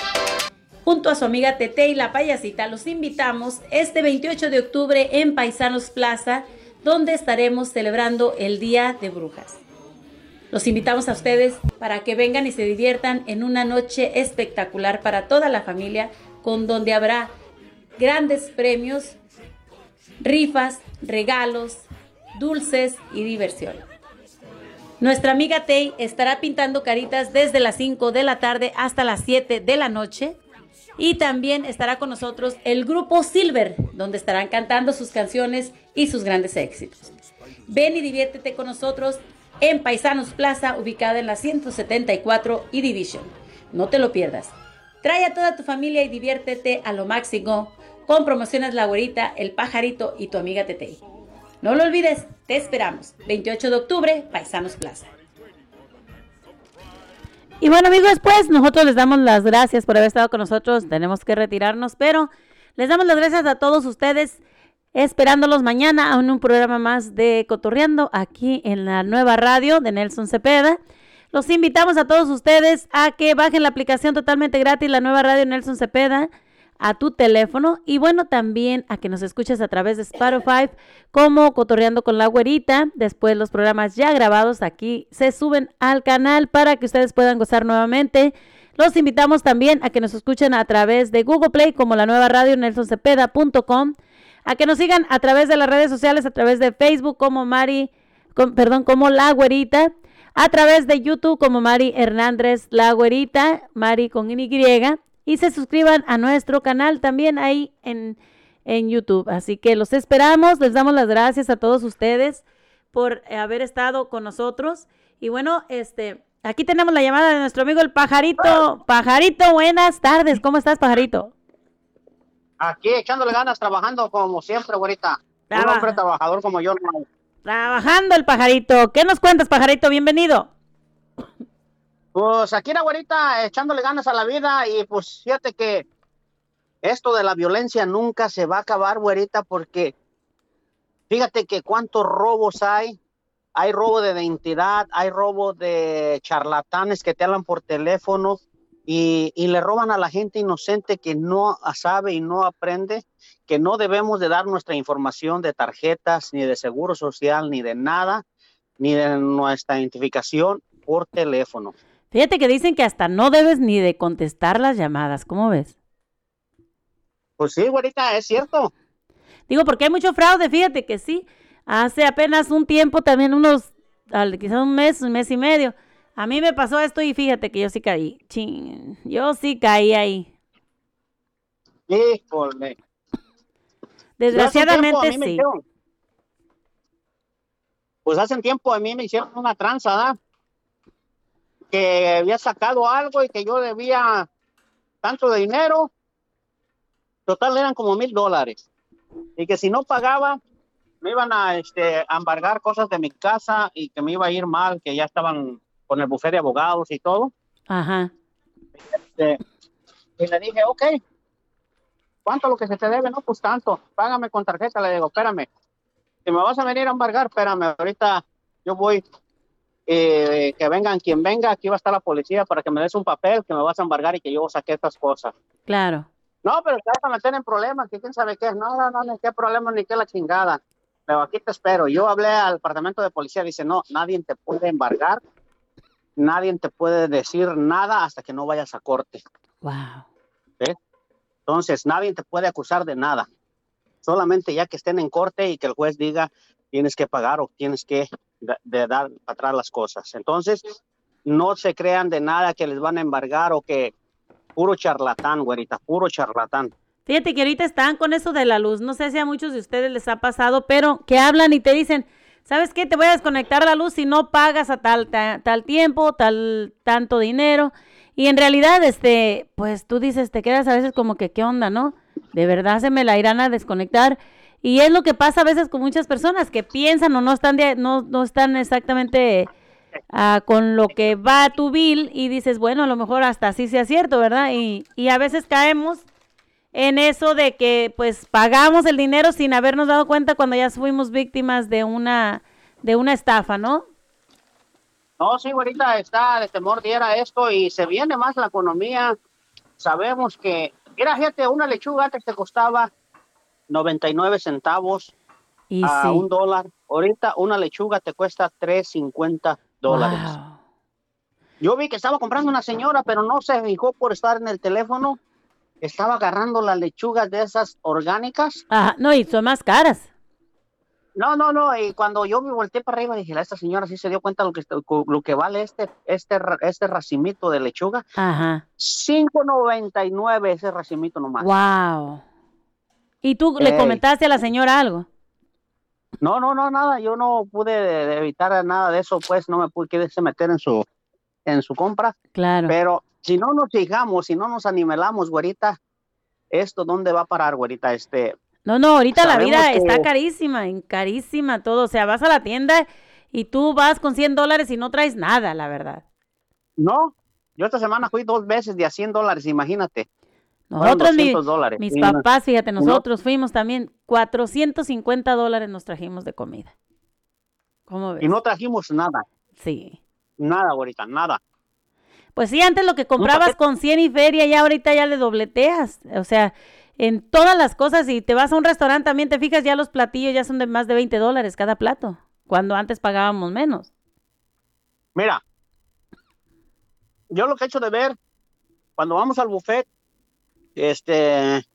Junto a su amiga Tete y la payasita los invitamos este 28 de octubre en Paisanos Plaza, donde estaremos celebrando el Día de Brujas. Los invitamos a ustedes para que vengan y se diviertan en una noche espectacular para toda la familia, con donde habrá grandes premios, rifas, regalos, dulces y diversión. Nuestra amiga Tay estará pintando caritas desde las 5 de la tarde hasta las 7 de la noche. Y también estará con nosotros el grupo Silver, donde estarán cantando sus canciones y sus grandes éxitos. Ven y diviértete con nosotros en Paisanos Plaza, ubicada en la 174 y Division. No te lo pierdas. Trae a toda tu familia y diviértete a lo máximo con promociones La Güerita, El Pajarito y tu amiga Tetei. No lo olvides, te esperamos. 28 de octubre, Paisanos Plaza. Y bueno amigos, pues nosotros les damos las gracias por haber estado con nosotros. Tenemos que retirarnos, pero les damos las gracias a todos ustedes, esperándolos mañana en un programa más de Cotorreando aquí en la nueva radio de Nelson Cepeda. Los invitamos a todos ustedes a que bajen la aplicación totalmente gratis, la nueva radio Nelson Cepeda a tu teléfono y bueno, también a que nos escuches a través de Spotify como Cotorreando con la Güerita. Después los programas ya grabados aquí se suben al canal para que ustedes puedan gozar nuevamente. Los invitamos también a que nos escuchen a través de Google Play como la nueva radio nelsoncepeda.com, a que nos sigan a través de las redes sociales, a través de Facebook como Mari, perdón, como La Güerita, a través de YouTube como Mari Hernández La Güerita, Mari con Y, y se suscriban a nuestro canal también ahí en, en YouTube. Así que los esperamos, les damos las gracias a todos ustedes por haber estado con nosotros. Y bueno, este, aquí tenemos la llamada de nuestro amigo el Pajarito. Pajarito, buenas tardes. ¿Cómo estás, Pajarito? Aquí echándole ganas, trabajando como siempre, güerita. Un hombre trabajador como yo. Trabajando el Pajarito. ¿Qué nos cuentas, Pajarito? Bienvenido. Pues aquí la güerita echándole ganas a la vida y pues fíjate que esto de la violencia nunca se va a acabar, güerita, porque fíjate que cuántos robos hay. Hay robo de identidad, hay robo de charlatanes que te hablan por teléfono y, y, le roban a la gente inocente que no sabe y no aprende que no debemos de dar nuestra información de tarjetas, ni de seguro social, ni de nada, ni de nuestra identificación por teléfono. Fíjate que dicen que hasta no debes ni de contestar las llamadas. ¿Cómo ves? Pues sí, güerita, es cierto. Digo, porque hay mucho fraude, fíjate que sí. Hace apenas un tiempo, también unos, quizás un mes, un mes y medio. A mí me pasó esto y fíjate que yo sí caí. Yo sí caí ahí. Híjole. Desgraciadamente sí. pues hace un tiempo a mí me hicieron una tranza, ¿verdad? Que había sacado algo y que yo debía tanto de dinero. Total eran como mil dólares. Y que si no pagaba, me iban a, este, embargar cosas de mi casa y que me iba a ir mal, que ya estaban con el bufete de abogados y todo. Ajá. Este, y le dije, ok, ¿cuánto lo que se te debe? No, pues tanto, págame con tarjeta. Le digo, espérame, si me vas a venir a embargar, espérame, ahorita yo voy eh, que vengan quien venga, aquí va a estar la policía para que me des un papel que me vas a embargar y que yo saque estas cosas. Claro. No, pero te vas a meter en problemas, que quién sabe qué. No, no, no, ni qué problema, ni qué la chingada. Pero aquí te espero. Yo hablé al departamento de policía, dice, no, nadie te puede embargar, nadie te puede decir nada hasta que no vayas a corte. Wow. Entonces, nadie te puede acusar de nada. Solamente ya que estén en corte y que el juez diga, tienes que pagar o tienes que de, dar para atrás las cosas. Entonces, no se crean de nada que les van a embargar o que puro charlatán, güerita, puro charlatán. Fíjate que ahorita están con eso de la luz. No sé si a muchos de ustedes les ha pasado, pero que hablan y te dicen, ¿sabes qué? Te voy a desconectar la luz si no pagas a tal, tal, tiempo, tal, tanto dinero. Y en realidad, este, pues tú dices, te quedas a veces como que, ¿qué onda, no? De verdad se me la irán a desconectar. Y es lo que pasa a veces con muchas personas que piensan o no están, no, no están exactamente ah, con lo que va a tu bill y dices, bueno, a lo mejor hasta así sea cierto, ¿verdad? Y, y a veces caemos en eso de que pues pagamos el dinero sin habernos dado cuenta cuando ya fuimos víctimas de una, de una estafa, ¿no? No, sí, ahorita está de temor diera esto y se viene más la economía. Sabemos que, mira, gente, una lechuga antes te costaba 99 centavos a un dólar. Ahorita una lechuga te cuesta 3.50 dólares. Yo vi que estaba comprando una señora, pero no se fijó por estar en el teléfono. Estaba agarrando las lechugas de esas orgánicas. Ajá, no, y son más caras. No, no, no. Y cuando yo me volteé para arriba, dije, esta señora sí se dio cuenta lo que, lo que vale este, este, este racimito de lechuga. Ajá. 5.99 ese racimito nomás. Wow. ¿Y tú le Ey. comentaste a la señora algo? No, no, no, nada. Yo no pude de- de evitar nada de eso, pues no me pude quise meter en su, en su compra. Claro. Pero si no nos fijamos, si no nos animelamos, güerita, ¿esto dónde va a parar, güerita? Este, No, no, ahorita la vida que- está carísima, carísima todo. O sea, vas a la tienda y tú vas con 100 dólares y no traes nada, la verdad. no. Yo esta semana fui dos veces de a 100 dólares, imagínate. Nosotros, mi- 200 dólares. mis papás, fíjate, no- nosotros fuimos también, 450 dólares nos trajimos de comida. ¿Cómo ves? Y no trajimos nada. Sí. Nada, güerita, nada. Pues sí, antes lo que comprabas con 100 y feria, ya ahorita ya le dobleteas. O sea, en todas las cosas, si te vas a un restaurante también te fijas, ya los platillos ya son de más de 20 dólares cada plato, cuando antes pagábamos menos. Mira, yo lo que he hecho de ver, cuando vamos al buffet, este,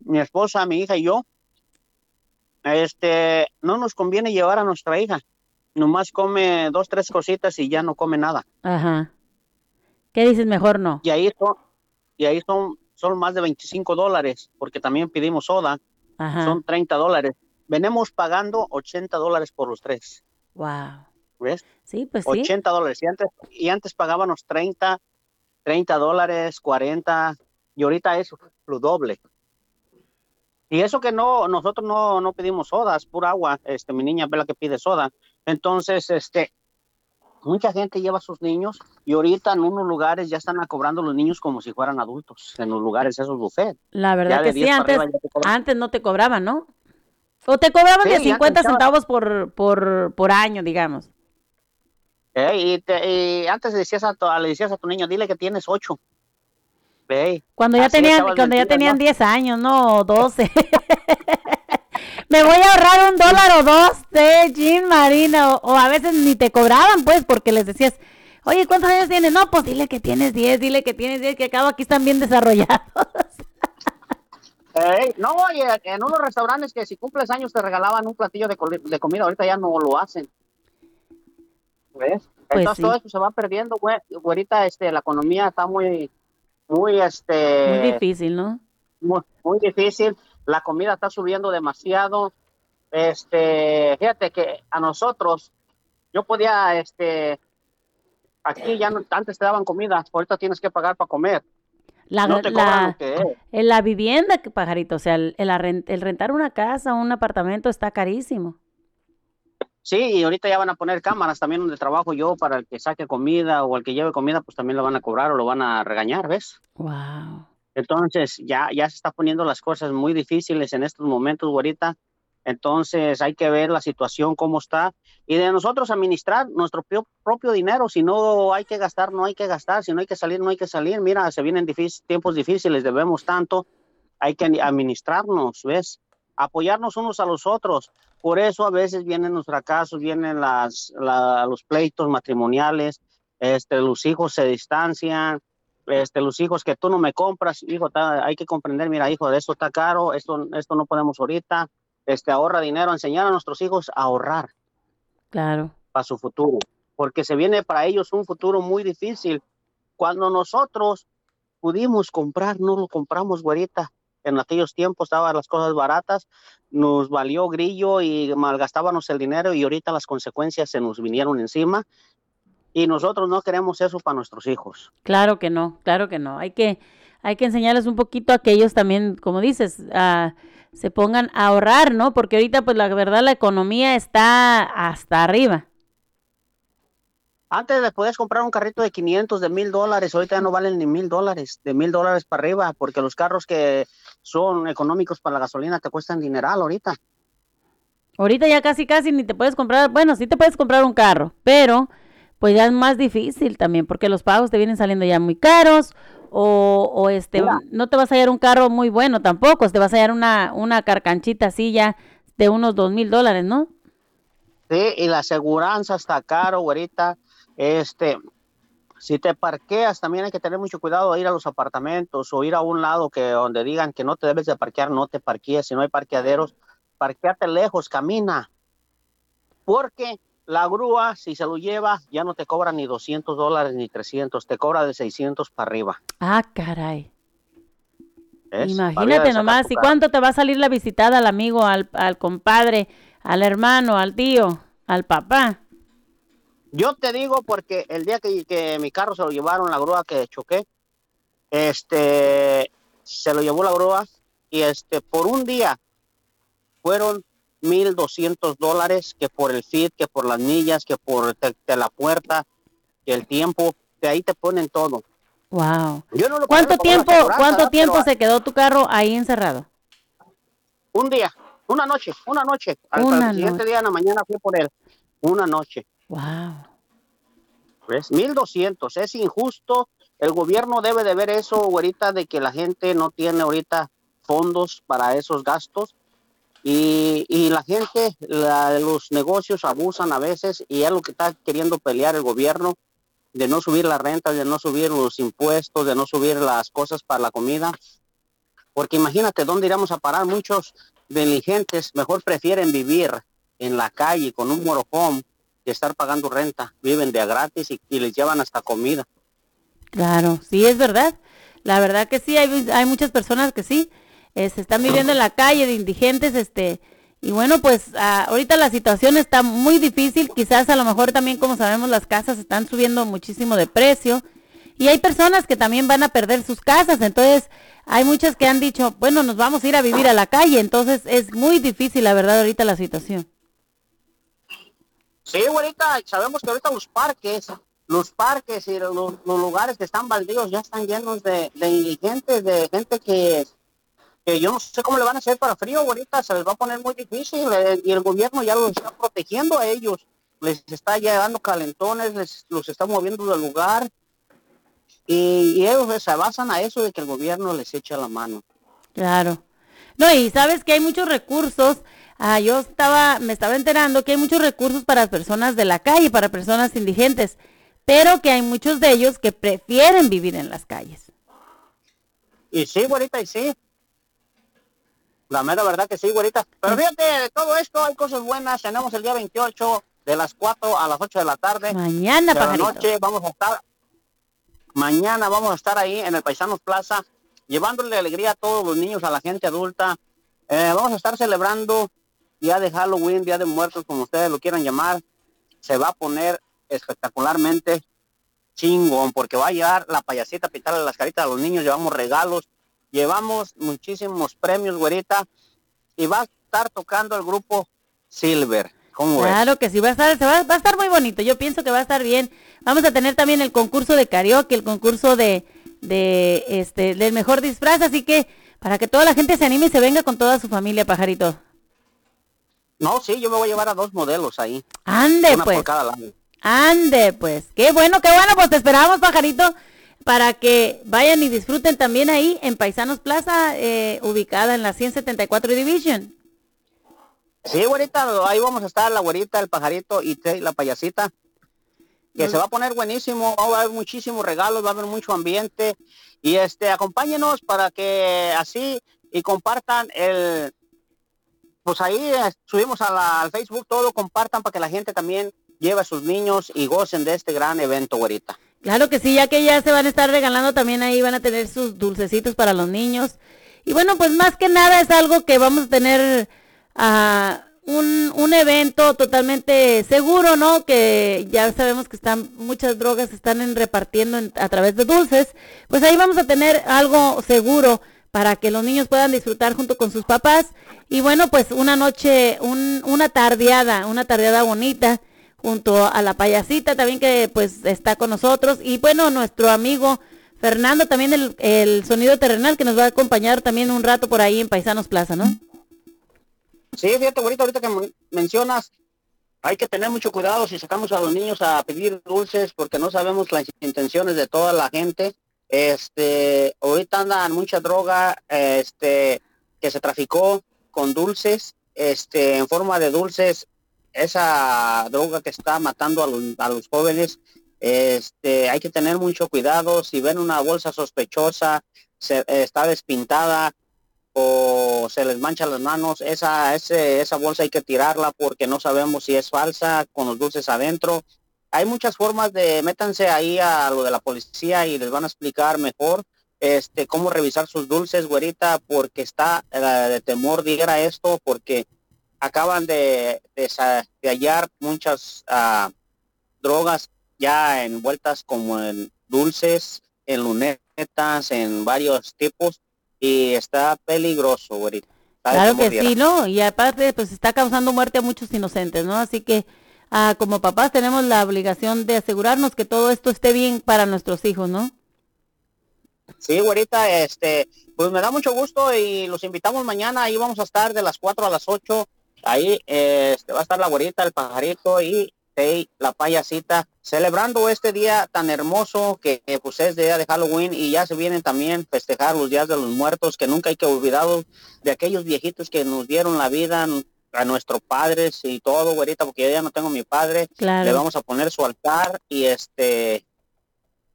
mi esposa, mi hija y yo, este, no nos conviene llevar a nuestra hija. Nomás come dos, tres cositas y ya no come nada. Ajá. ¿Qué dices? Mejor no. Y ahí son, y ahí son, son más de 25 dólares, porque también pedimos soda, Ajá. son 30 dólares. Venimos pagando 80 dólares por los tres, Wow. ¿ves? Sí, pues sí. 80 dólares. Y antes, y antes pagábamos 30, 30 dólares, 40, y ahorita es lo doble. Y eso que no, nosotros no, no pedimos sodas, pura agua. Este, mi niña ve la que pide soda. Entonces, este, mucha gente lleva a sus niños y ahorita en unos lugares ya están cobrando los niños como si fueran adultos, en los lugares esos buffet. La verdad que sí, 10 para antes, antes no te cobraban, ¿no? O te cobraban Sí, de antes 50 estaba- centavos por, por, por año, digamos. Eh, y, te- y antes le decías, a tu, le decías a tu niño, dile que tienes ocho. Cuando ya tenían, cuando ya tenían ¿no? 10 años, no, o 12. Me voy a ahorrar un dólar o dos de Jean Marina, o, o a veces ni te cobraban, pues, porque les decías, oye, ¿cuántos años tienes? No, pues dile que tienes 10, dile que tienes 10, que acabo aquí están bien desarrollados. Ey, no, y en unos restaurantes que si cumples años te regalaban un platillo de, comida, ahorita ya no lo hacen. ¿Ves? Pues Entonces sí. todo eso se va perdiendo, güey. Ahorita este, la economía está muy, muy, este... Muy difícil, ¿no? Muy, muy difícil. La comida está subiendo demasiado. Este, fíjate que a nosotros, yo podía, este, aquí ya no, antes te daban comida, ahorita tienes que pagar para comer. La, no te cobran la- en la vivienda, pajarito, o sea, el, el el rentar una casa, un apartamento está carísimo. Sí, y ahorita ya van a poner cámaras también donde trabajo yo para el que saque comida o el que lleve comida, pues también lo van a cobrar o lo van a regañar, ¿ves? Wow. Entonces ya, ya se está poniendo las cosas muy difíciles en estos momentos, güerita. Entonces hay que ver la situación, cómo está, y de nosotros administrar nuestro pio- propio dinero. Si no hay que gastar, no hay que gastar. Si no hay que salir, no hay que salir. Mira, se vienen difícil- tiempos difíciles, debemos tanto. Hay que administrarnos, ¿ves? Apoyarnos unos a los otros. Por eso a veces vienen los fracasos, vienen las, la- los pleitos matrimoniales, este, los hijos se distancian, este, los hijos que tú no me compras, hijo, ta- hay que comprender, mira, hijo, esto está caro, esto, esto no podemos ahorita, este, ahorra dinero, enseñar a nuestros hijos a ahorrar Claro. para su futuro, porque se viene para ellos un futuro muy difícil. Cuando nosotros pudimos comprar, no lo compramos, güerita. En aquellos tiempos estaban las cosas baratas, nos valió grillo y malgastábamos el dinero y ahorita las consecuencias se nos vinieron encima y nosotros no queremos eso para nuestros hijos. Claro que no, claro que no. Hay que, hay que enseñarles un poquito a que ellos también, como dices, ah, se pongan a ahorrar, ¿no? Porque ahorita, pues la verdad, la economía está hasta arriba. Antes les podías comprar un carrito de 500, de mil dólares, ahorita ya no valen ni mil dólares, de mil dólares para arriba, porque los carros que son económicos para la gasolina te cuestan dineral ahorita. Ahorita ya casi, casi ni te puedes comprar, bueno, sí te puedes comprar un carro, pero pues ya es más difícil también, porque los pagos te vienen saliendo ya muy caros, o, o este, Mira. no te vas a hallar un carro muy bueno tampoco, te vas a hallar una, una carcanchita así ya de unos dos mil dólares, ¿no? Sí, y la aseguranza está caro ahorita. Este, si te parqueas, también hay que tener mucho cuidado de ir a los apartamentos o ir a un lado que donde digan que no te debes de parquear, no te parquees. Si no hay parqueaderos, parqueate lejos, camina. Porque la grúa, si se lo lleva, ya no te cobra ni 200 dólares ni 300, te cobra de 600 para arriba. Ah, caray. ¿ves? Imagínate a nomás, ¿y cuánto te va a salir la visitada al amigo, al, al compadre, al hermano, al tío, al papá? Yo te digo porque el día que, que mi carro se lo llevaron, la grúa que choqué, este, se lo llevó la grúa y este, por un día fueron 1.200 dólares que por el feed, que por las millas, que por te- te la puerta, que el tiempo, de ahí te ponen todo. Wow. Yo no lo ¿Cuánto tiempo, cuánto tiempo se quedó tu carro ahí encerrado? Un día, una noche, una noche. Al, Una al siguiente noche. día en la mañana fui por él. Una noche. Wow. ¿Ves? 1200, es injusto. El gobierno debe de ver eso ahorita de que la gente no tiene ahorita fondos para esos gastos y, y la gente, los negocios abusan a veces y es lo que está queriendo pelear el gobierno de no subir la renta, de no subir los impuestos, de no subir las cosas para la comida. Porque imagínate dónde iremos a parar. Muchos delincuentes mejor prefieren vivir en la calle con un morojón que estar pagando renta. Viven de a gratis y, les llevan hasta comida. Claro, sí, es verdad. La verdad que sí, hay, hay muchas personas que sí, eh, se están viviendo en la calle de indigentes, este, y bueno, pues ah, ahorita la situación está muy difícil, quizás a lo mejor también como sabemos las casas están subiendo muchísimo de precio, y hay personas que también van a perder sus casas, entonces hay muchas que han dicho, bueno, nos vamos a ir a vivir a la calle, entonces es muy difícil la verdad ahorita la situación. Sí, ahorita sabemos que ahorita los parques, los parques y los, lugares que están baldíos ya están llenos de, indigentes, de gente que, que yo no sé cómo le van a hacer para frío, ahorita se les va a poner muy difícil eh, y el gobierno ya los está protegiendo a ellos, les está llevando calentones, les, los está moviendo del lugar y, y ellos se basan a eso de que el gobierno les echa la mano. Claro. No, y sabes que hay muchos recursos. Ah, yo estaba, me estaba enterando que hay muchos recursos para personas de la calle, para personas indigentes, pero que hay muchos de ellos que prefieren vivir en las calles. Y sí, güerita, y sí. La mera verdad que sí, güerita. Pero fíjate, de todo esto hay cosas buenas. Tenemos el día 28 de las 4 a las 8 de la tarde. Mañana, de la pajarito. noche vamos a estar, mañana vamos a estar ahí en el Paisanos Plaza, llevándole alegría a todos los niños, a la gente adulta. Eh, vamos a estar celebrando Día de Halloween, Día de Muertos, como ustedes lo quieran llamar. Se va a poner espectacularmente chingón, porque va a llevar la payasita a pintarle las caritas a los niños, llevamos regalos, llevamos muchísimos premios, güerita, y va a estar tocando el grupo Silver. Claro que sí, va a estar, se va, va a estar muy bonito. Yo pienso que va a estar bien. Vamos a tener también el concurso de karaoke, el concurso de, de este, del mejor disfraz, así que para que toda la gente se anime y se venga con toda su familia, pajarito. No, sí, yo me voy a llevar a dos modelos ahí. Ande, una pues. por cada lado. Ande, pues. Qué bueno, qué bueno, pues te esperamos, pajarito, para que vayan y disfruten también ahí en Paisanos Plaza, eh, ubicada en la 174 Division. Sí, güerita, ahí vamos a estar la güerita, el pajarito y te- la payasita. Que se va a poner buenísimo, va a haber muchísimos regalos, va a haber mucho ambiente. Y este, acompáñenos para que así y compartan el, pues ahí eh, subimos a la- al Facebook todo, compartan para que la gente también lleve a sus niños y gocen de este gran evento, güerita. Claro que sí, ya que ya se van a estar regalando también ahí, van a tener sus dulcecitos para los niños. Y bueno, pues más que nada es algo que vamos a tener ah, un, un evento totalmente seguro, ¿no? Que ya sabemos que están muchas drogas están en- repartiendo en- a través de dulces. Pues ahí vamos a tener algo seguro para que los niños puedan disfrutar junto con sus papás. Y bueno, pues una noche, un, una tardeada, una tardeada bonita junto a la payasita también que pues está con nosotros y bueno nuestro amigo Fernando también el, el sonido terrenal que nos va a acompañar también un rato por ahí en Paisanos Plaza, ¿no? Sí, fíjate, ahorita, ahorita que men- mencionas, hay que tener mucho cuidado si sacamos a los niños a pedir dulces porque no sabemos las intenciones de toda la gente. Este, ahorita andan mucha droga, este, que se traficó con dulces, este, en forma de dulces, esa droga que está matando a los, a los jóvenes Este, hay que tener mucho cuidado. Si ven una bolsa sospechosa, se, está despintada o se les mancha las manos, esa, ese, esa bolsa hay que tirarla porque no sabemos si es falsa con los dulces adentro. Hay muchas formas de, métanse ahí a lo de la policía y les van a explicar mejor este, cómo revisar sus dulces, güerita, porque está eh, de temor diga esto, porque acaban de, de, hallar muchas ah, drogas ya envueltas como en dulces, en lunetas, en varios tipos, y está peligroso, güerita. Claro que sí, ¿no? Y aparte, pues está causando muerte a muchos inocentes, ¿no? Así que ah, como papás tenemos la obligación de asegurarnos que todo esto esté bien para nuestros hijos, ¿no? Sí, güerita, este, pues me da mucho gusto y los invitamos mañana, ahí vamos a estar de las 4 a las 8, ahí este, va a estar la güerita, el pajarito y la payasita, celebrando este día tan hermoso que, pues es día de Halloween y ya se vienen también festejar los días de los muertos, que nunca hay que olvidar de aquellos viejitos que nos dieron la vida a nuestros padres y todo, güerita, porque yo ya no tengo mi padre, le vamos a poner su altar y este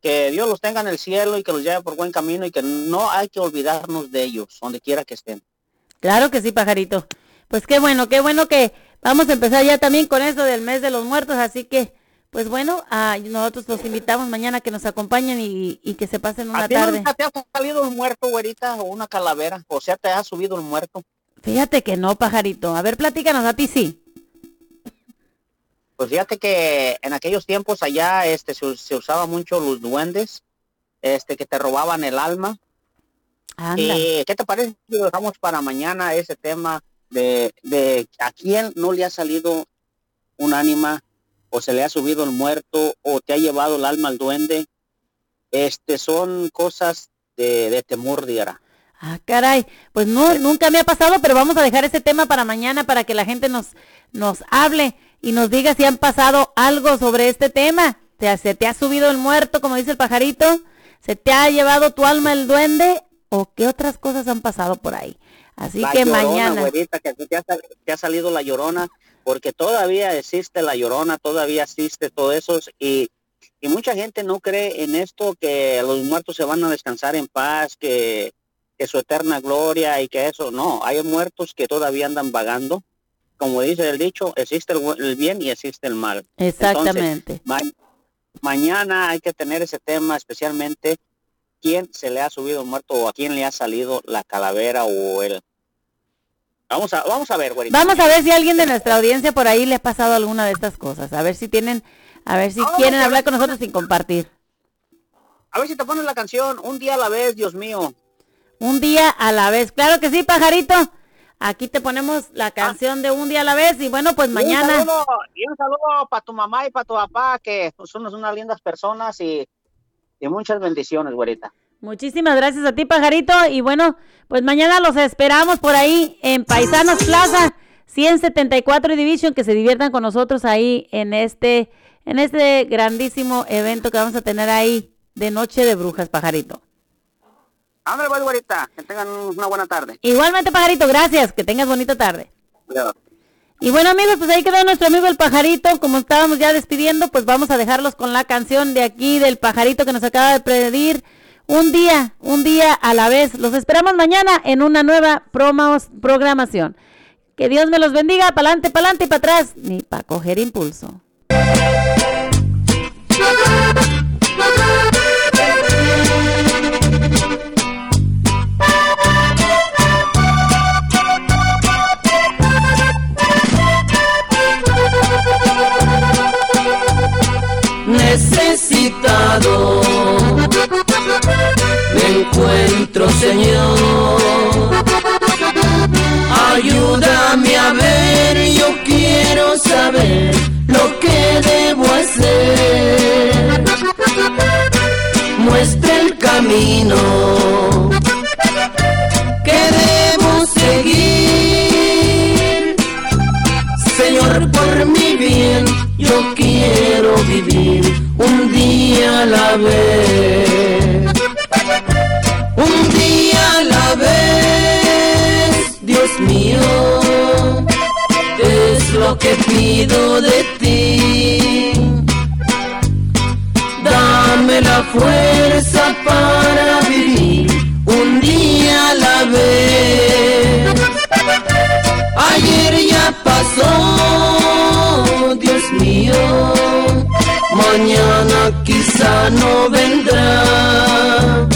que Dios los tenga en el cielo y que los lleve por buen camino y que no hay que olvidarnos de ellos, donde quiera que estén. Claro que sí, pajarito. Pues qué bueno, qué bueno que vamos a empezar ya también con eso del mes de los muertos, así que, pues bueno, a nosotros los invitamos mañana que nos acompañen y, que se pasen una tarde. te ha salido un muerto, güerita, o una calavera? O sea, ¿te ha subido el muerto? Fíjate que no, pajarito. A ver, platícanos, a ti sí. Pues fíjate que en aquellos tiempos allá este se, usaba mucho los duendes, este que te robaban el alma. ¿Qué te parece si lo dejamos para mañana ese tema de, de a quién no le ha salido un ánima o se le ha subido el muerto o te ha llevado el alma al duende? Este son cosas de, de temor, Diara. Ah, caray, pues no, nunca me ha pasado, pero vamos a dejar ese tema para mañana para que la gente nos, nos hable y nos diga si han pasado algo sobre este tema. ¿Te, ¿Se te ha subido el muerto, como dice el pajarito? ¿Se te ha llevado tu alma el duende? ¿O qué otras cosas han pasado por ahí? Así que mañana. que te ha, te ha, salido la llorona, porque todavía existe la llorona, todavía existe todo eso. Y, y mucha gente no cree en esto, que los muertos se van a descansar en paz, que, que su eterna gloria y que eso. No, hay muertos que todavía andan vagando como dice el dicho, existe el, bien y existe el mal. Exactamente. mañana hay que tener ese tema, especialmente quién se le ha subido muerto o a quién le ha salido la calavera o el... Vamos a, vamos a ver, güerita. Vamos a ver si alguien de nuestra audiencia por ahí le ha pasado alguna de estas cosas. A ver si tienen, a ver si quieren hablar con nosotros sin compartir. A ver si te pones la canción, un día a la vez, Dios mío. Un día a la vez, claro que sí, pajarito. Aquí te ponemos la ah. canción de un día a la vez y bueno, pues mañana. Un saludo, y un saludo para tu mamá y para tu papá, que son unas lindas personas y, y muchas bendiciones, güerita. Muchísimas gracias a ti, pajarito. Y bueno, pues mañana los esperamos por ahí en Paisanos Plaza 174 y Division, que se diviertan con nosotros ahí en este, en este grandísimo evento que vamos a tener ahí de Noche de Brujas, pajarito. Ándale, pues, güerita. Que tengan una buena tarde. Igualmente, pajarito, gracias. Que tengas bonita tarde. Y bueno, amigos, pues ahí quedó nuestro amigo el pajarito. Como estábamos ya despidiendo, pues vamos a dejarlos con la canción de aquí del pajarito que nos acaba de pedir. Un día, un día a la vez. Los esperamos mañana en una nueva promos, programación. Que Dios me los bendiga, pa'lante, pa'lante y para atrás, ni para coger impulso. Necesitado. Me encuentro, Señor. Ayúdame a ver, yo quiero saber lo que debo hacer. Muestra el camino la vez. Un día la vez, Dios mío, es lo que pido de ti. fuerza para vivir un día la vez. Ayer ya pasó, Dios mío, mañana quizá no vendrá.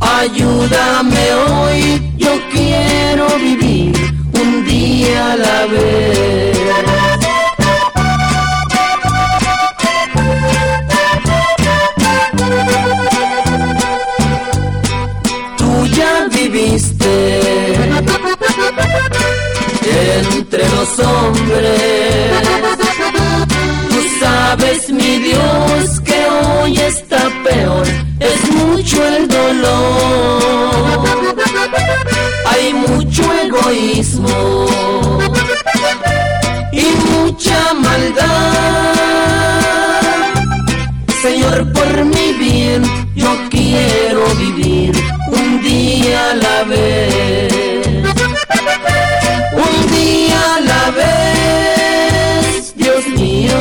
Ayúdame hoy, yo quiero vivir un día a la vez. Tú ya viviste entre los hombres. Tú sabes, mi y mucha maldad. Señor, por mi bien, yo quiero vivir un día a la vez. Un día a la vez, Dios mío,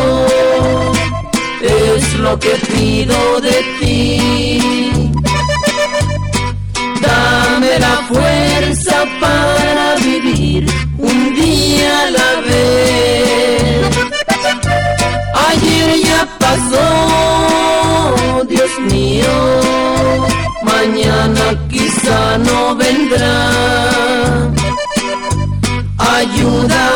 es lo que pido de ti. Vendrá. Ayúdame